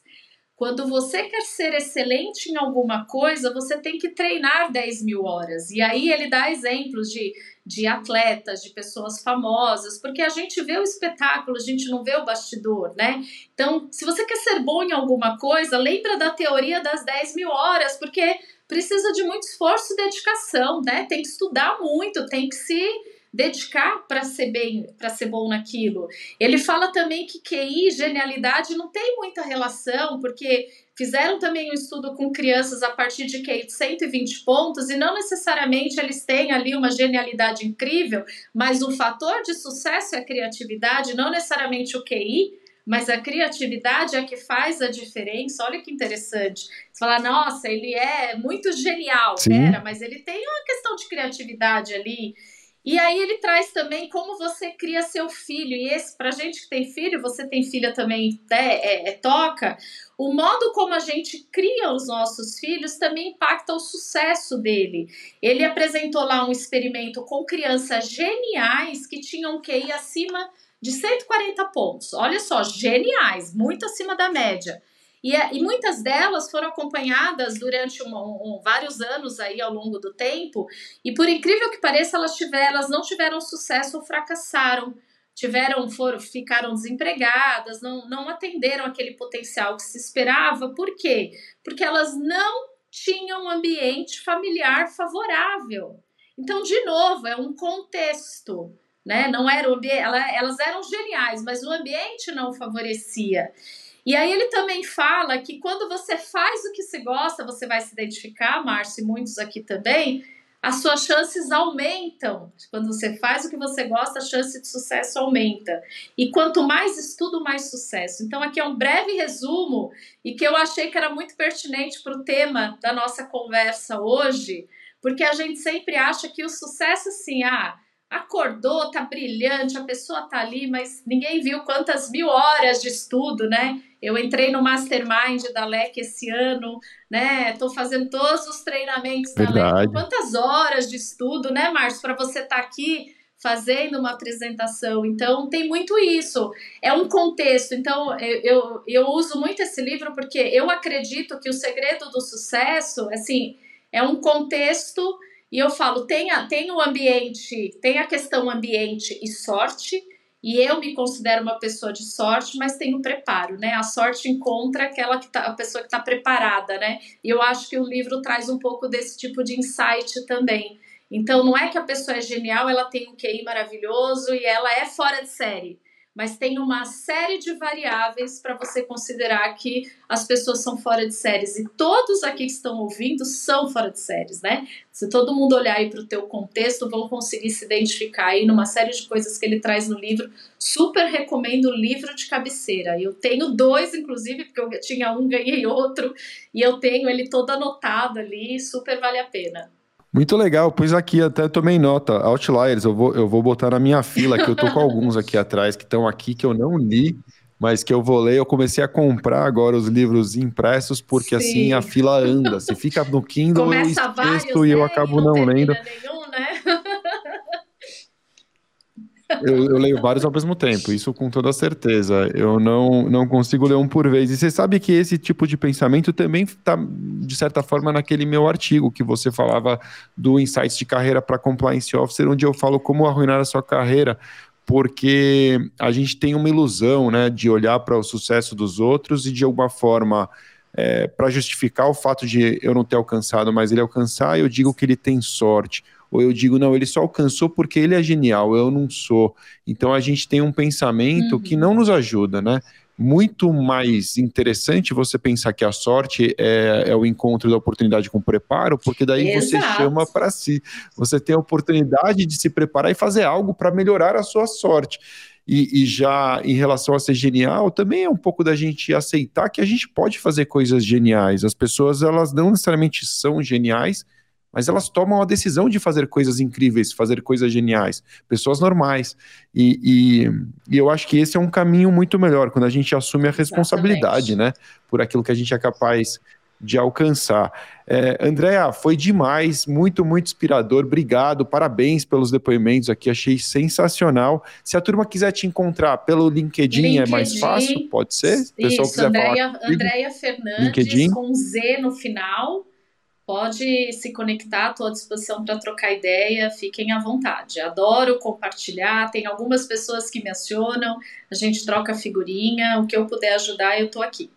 quando você quer ser excelente em alguma coisa, você tem que treinar 10 mil horas. E aí ele dá exemplos de, de atletas, de pessoas famosas, porque a gente vê o espetáculo, a gente não vê o bastidor, né? Então, se você quer ser bom em alguma coisa, lembra da teoria das 10 mil horas, porque precisa de muito esforço e dedicação, né? Tem que estudar muito, tem que se dedicar para ser bem, para ser bom naquilo. Ele fala também que QI, genialidade não tem muita relação, porque fizeram também um estudo com crianças a partir de QI de 120 pontos e não necessariamente eles têm ali uma genialidade incrível, mas o fator de sucesso é a criatividade, não necessariamente o QI. mas a criatividade é que faz a diferença. Olha que interessante. Você fala, nossa, ele é muito genial, Sim. pera, mas ele tem uma questão de criatividade ali. E aí ele traz também como você cria seu filho. E esse, pra gente que tem filho, você tem filha também, né, é, é, toca. O modo como a gente cria os nossos filhos também impacta o sucesso dele. Ele apresentou lá um experimento com crianças geniais que tinham QI acima de 140 pontos. Olha só, geniais, muito acima da média. E, é, e muitas delas foram acompanhadas durante um, um, vários anos aí ao longo do tempo, e por incrível que pareça, elas, tiveram, elas não tiveram sucesso ou fracassaram. Tiveram, foram, ficaram desempregadas, não, não atenderam aquele potencial que se esperava. Por quê? Porque elas não tinham um ambiente familiar favorável. Então, de novo, é um contexto né? Não era ambiente, elas eram geniais, mas o ambiente não favorecia. E aí ele também fala que quando você faz o que se gosta, você vai se identificar, Márcio, e muitos aqui também, as suas chances aumentam. Quando você faz o que você gosta, a chance de sucesso aumenta. E quanto mais estudo, mais sucesso. Então, aqui é um breve resumo e que eu achei que era muito pertinente para o tema da nossa conversa hoje, porque a gente sempre acha que o sucesso, assim, ah, acordou, tá brilhante, a pessoa tá ali, mas ninguém viu quantas mil horas de estudo, né? Eu entrei no Mastermind da LEC esse ano, né? Tô fazendo todos os treinamentos Verdade. da LEC. Quantas horas de estudo, né, Márcio, para você estar tá aqui fazendo uma apresentação. Então, tem muito isso. É um contexto. Então, eu, eu, eu uso muito esse livro porque eu acredito que o segredo do sucesso, assim, é um contexto e eu falo, tem, a, tem o ambiente, tem a questão ambiente e sorte, e eu me considero uma pessoa de sorte, mas tenho preparo, né? A sorte encontra aquela que tá, a pessoa que está preparada, né? E eu acho que o livro traz um pouco desse tipo de insight também. Então, não é que a pessoa é genial, ela tem um QI maravilhoso e ela é fora de série mas tem uma série de variáveis para você considerar que as pessoas são fora de séries. E todos aqui que estão ouvindo são fora de séries, né? Se todo mundo olhar aí para o teu contexto, vão conseguir se identificar aí numa série de coisas que ele traz no livro. Super recomendo o livro de cabeceira. Eu tenho dois, inclusive, porque eu tinha um, ganhei outro, e eu tenho ele todo anotado ali, super vale a pena. Muito legal, pois aqui até tomei nota. Outliers, eu vou, eu vou botar na minha fila, que eu tô com alguns aqui (laughs) atrás que estão aqui que eu não li, mas que eu vou ler. Eu comecei a comprar agora os livros impressos, porque Sim. assim a fila anda. Se fica no (laughs) Kindle, Começa eu esqueço e eu né? acabo não, não lendo. Nenhum, né? Eu, eu, leio vários ao mesmo tempo, isso com toda certeza. Eu não, não consigo ler um por vez. E você sabe que esse tipo de pensamento também está, de certa forma, naquele meu artigo que você falava do Insights de Carreira para Compliance Officer, onde eu falo como arruinar a sua carreira, porque a gente tem uma ilusão né, de olhar para o sucesso dos outros e, de alguma forma, é, para justificar o fato de eu não ter alcançado, mas ele alcançar, eu digo que ele tem sorte ou eu digo, não, ele só alcançou porque ele é genial, eu não sou. Então a gente tem um pensamento uhum. que não nos ajuda, né? Muito mais interessante você pensar que a sorte é, é o encontro da oportunidade com preparo, porque daí Exato. você chama para si. Você tem a oportunidade de se preparar e fazer algo para melhorar a sua sorte. E, e, já em relação a ser genial, também é um pouco da gente aceitar que a gente pode fazer coisas geniais. As pessoas, elas não necessariamente são geniais, mas elas tomam a decisão de fazer coisas incríveis, fazer coisas geniais, pessoas normais. E, e, e, eu acho que esse é um caminho muito melhor, quando a gente assume a responsabilidade, Exatamente. né, por aquilo que a gente é capaz de alcançar. É, Andréa, foi demais, muito, muito inspirador, obrigado, parabéns pelos depoimentos aqui, achei sensacional. Se a turma quiser te encontrar pelo LinkedIn, LinkedIn é mais fácil, pode ser? Se o pessoal isso, quiser Andréia, falar Andréia Fernandes, LinkedIn. com Z no final, pode se conectar, estou à disposição para trocar ideia, fiquem à vontade. Adoro compartilhar, tem algumas pessoas que me acionam, a gente troca figurinha, o que eu puder ajudar, eu estou aqui.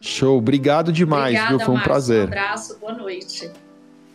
Show, obrigado demais, Obrigada, viu? Foi um Marcos, prazer. Um abraço, boa noite.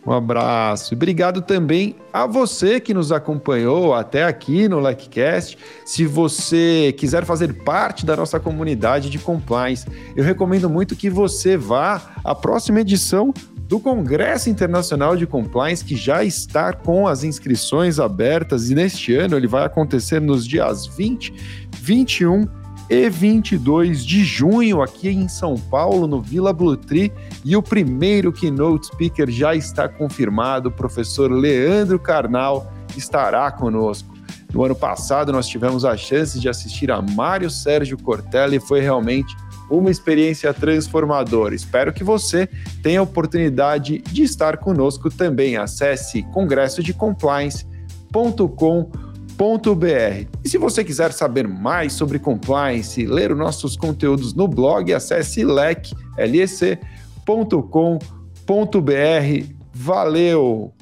Um abraço. Obrigado também a você que nos acompanhou até aqui no LikeCast. Se você quiser fazer parte da nossa comunidade de compliance, eu recomendo muito que você vá à próxima edição do Congresso Internacional de Compliance, que já está com as inscrições abertas e neste ano ele vai acontecer nos dias 20, 21 e 22 de junho aqui em São Paulo, no Vila Blue Tree, e o primeiro keynote speaker já está confirmado, o professor Leandro Carnal estará conosco. No ano passado nós tivemos a chance de assistir a Mário Sérgio Cortella e foi realmente uma experiência transformadora. Espero que você tenha a oportunidade de estar conosco também. Acesse congressodecompliance.com.br. E se você quiser saber mais sobre compliance ler os nossos conteúdos no blog, acesse lec.lec.com.br. Valeu!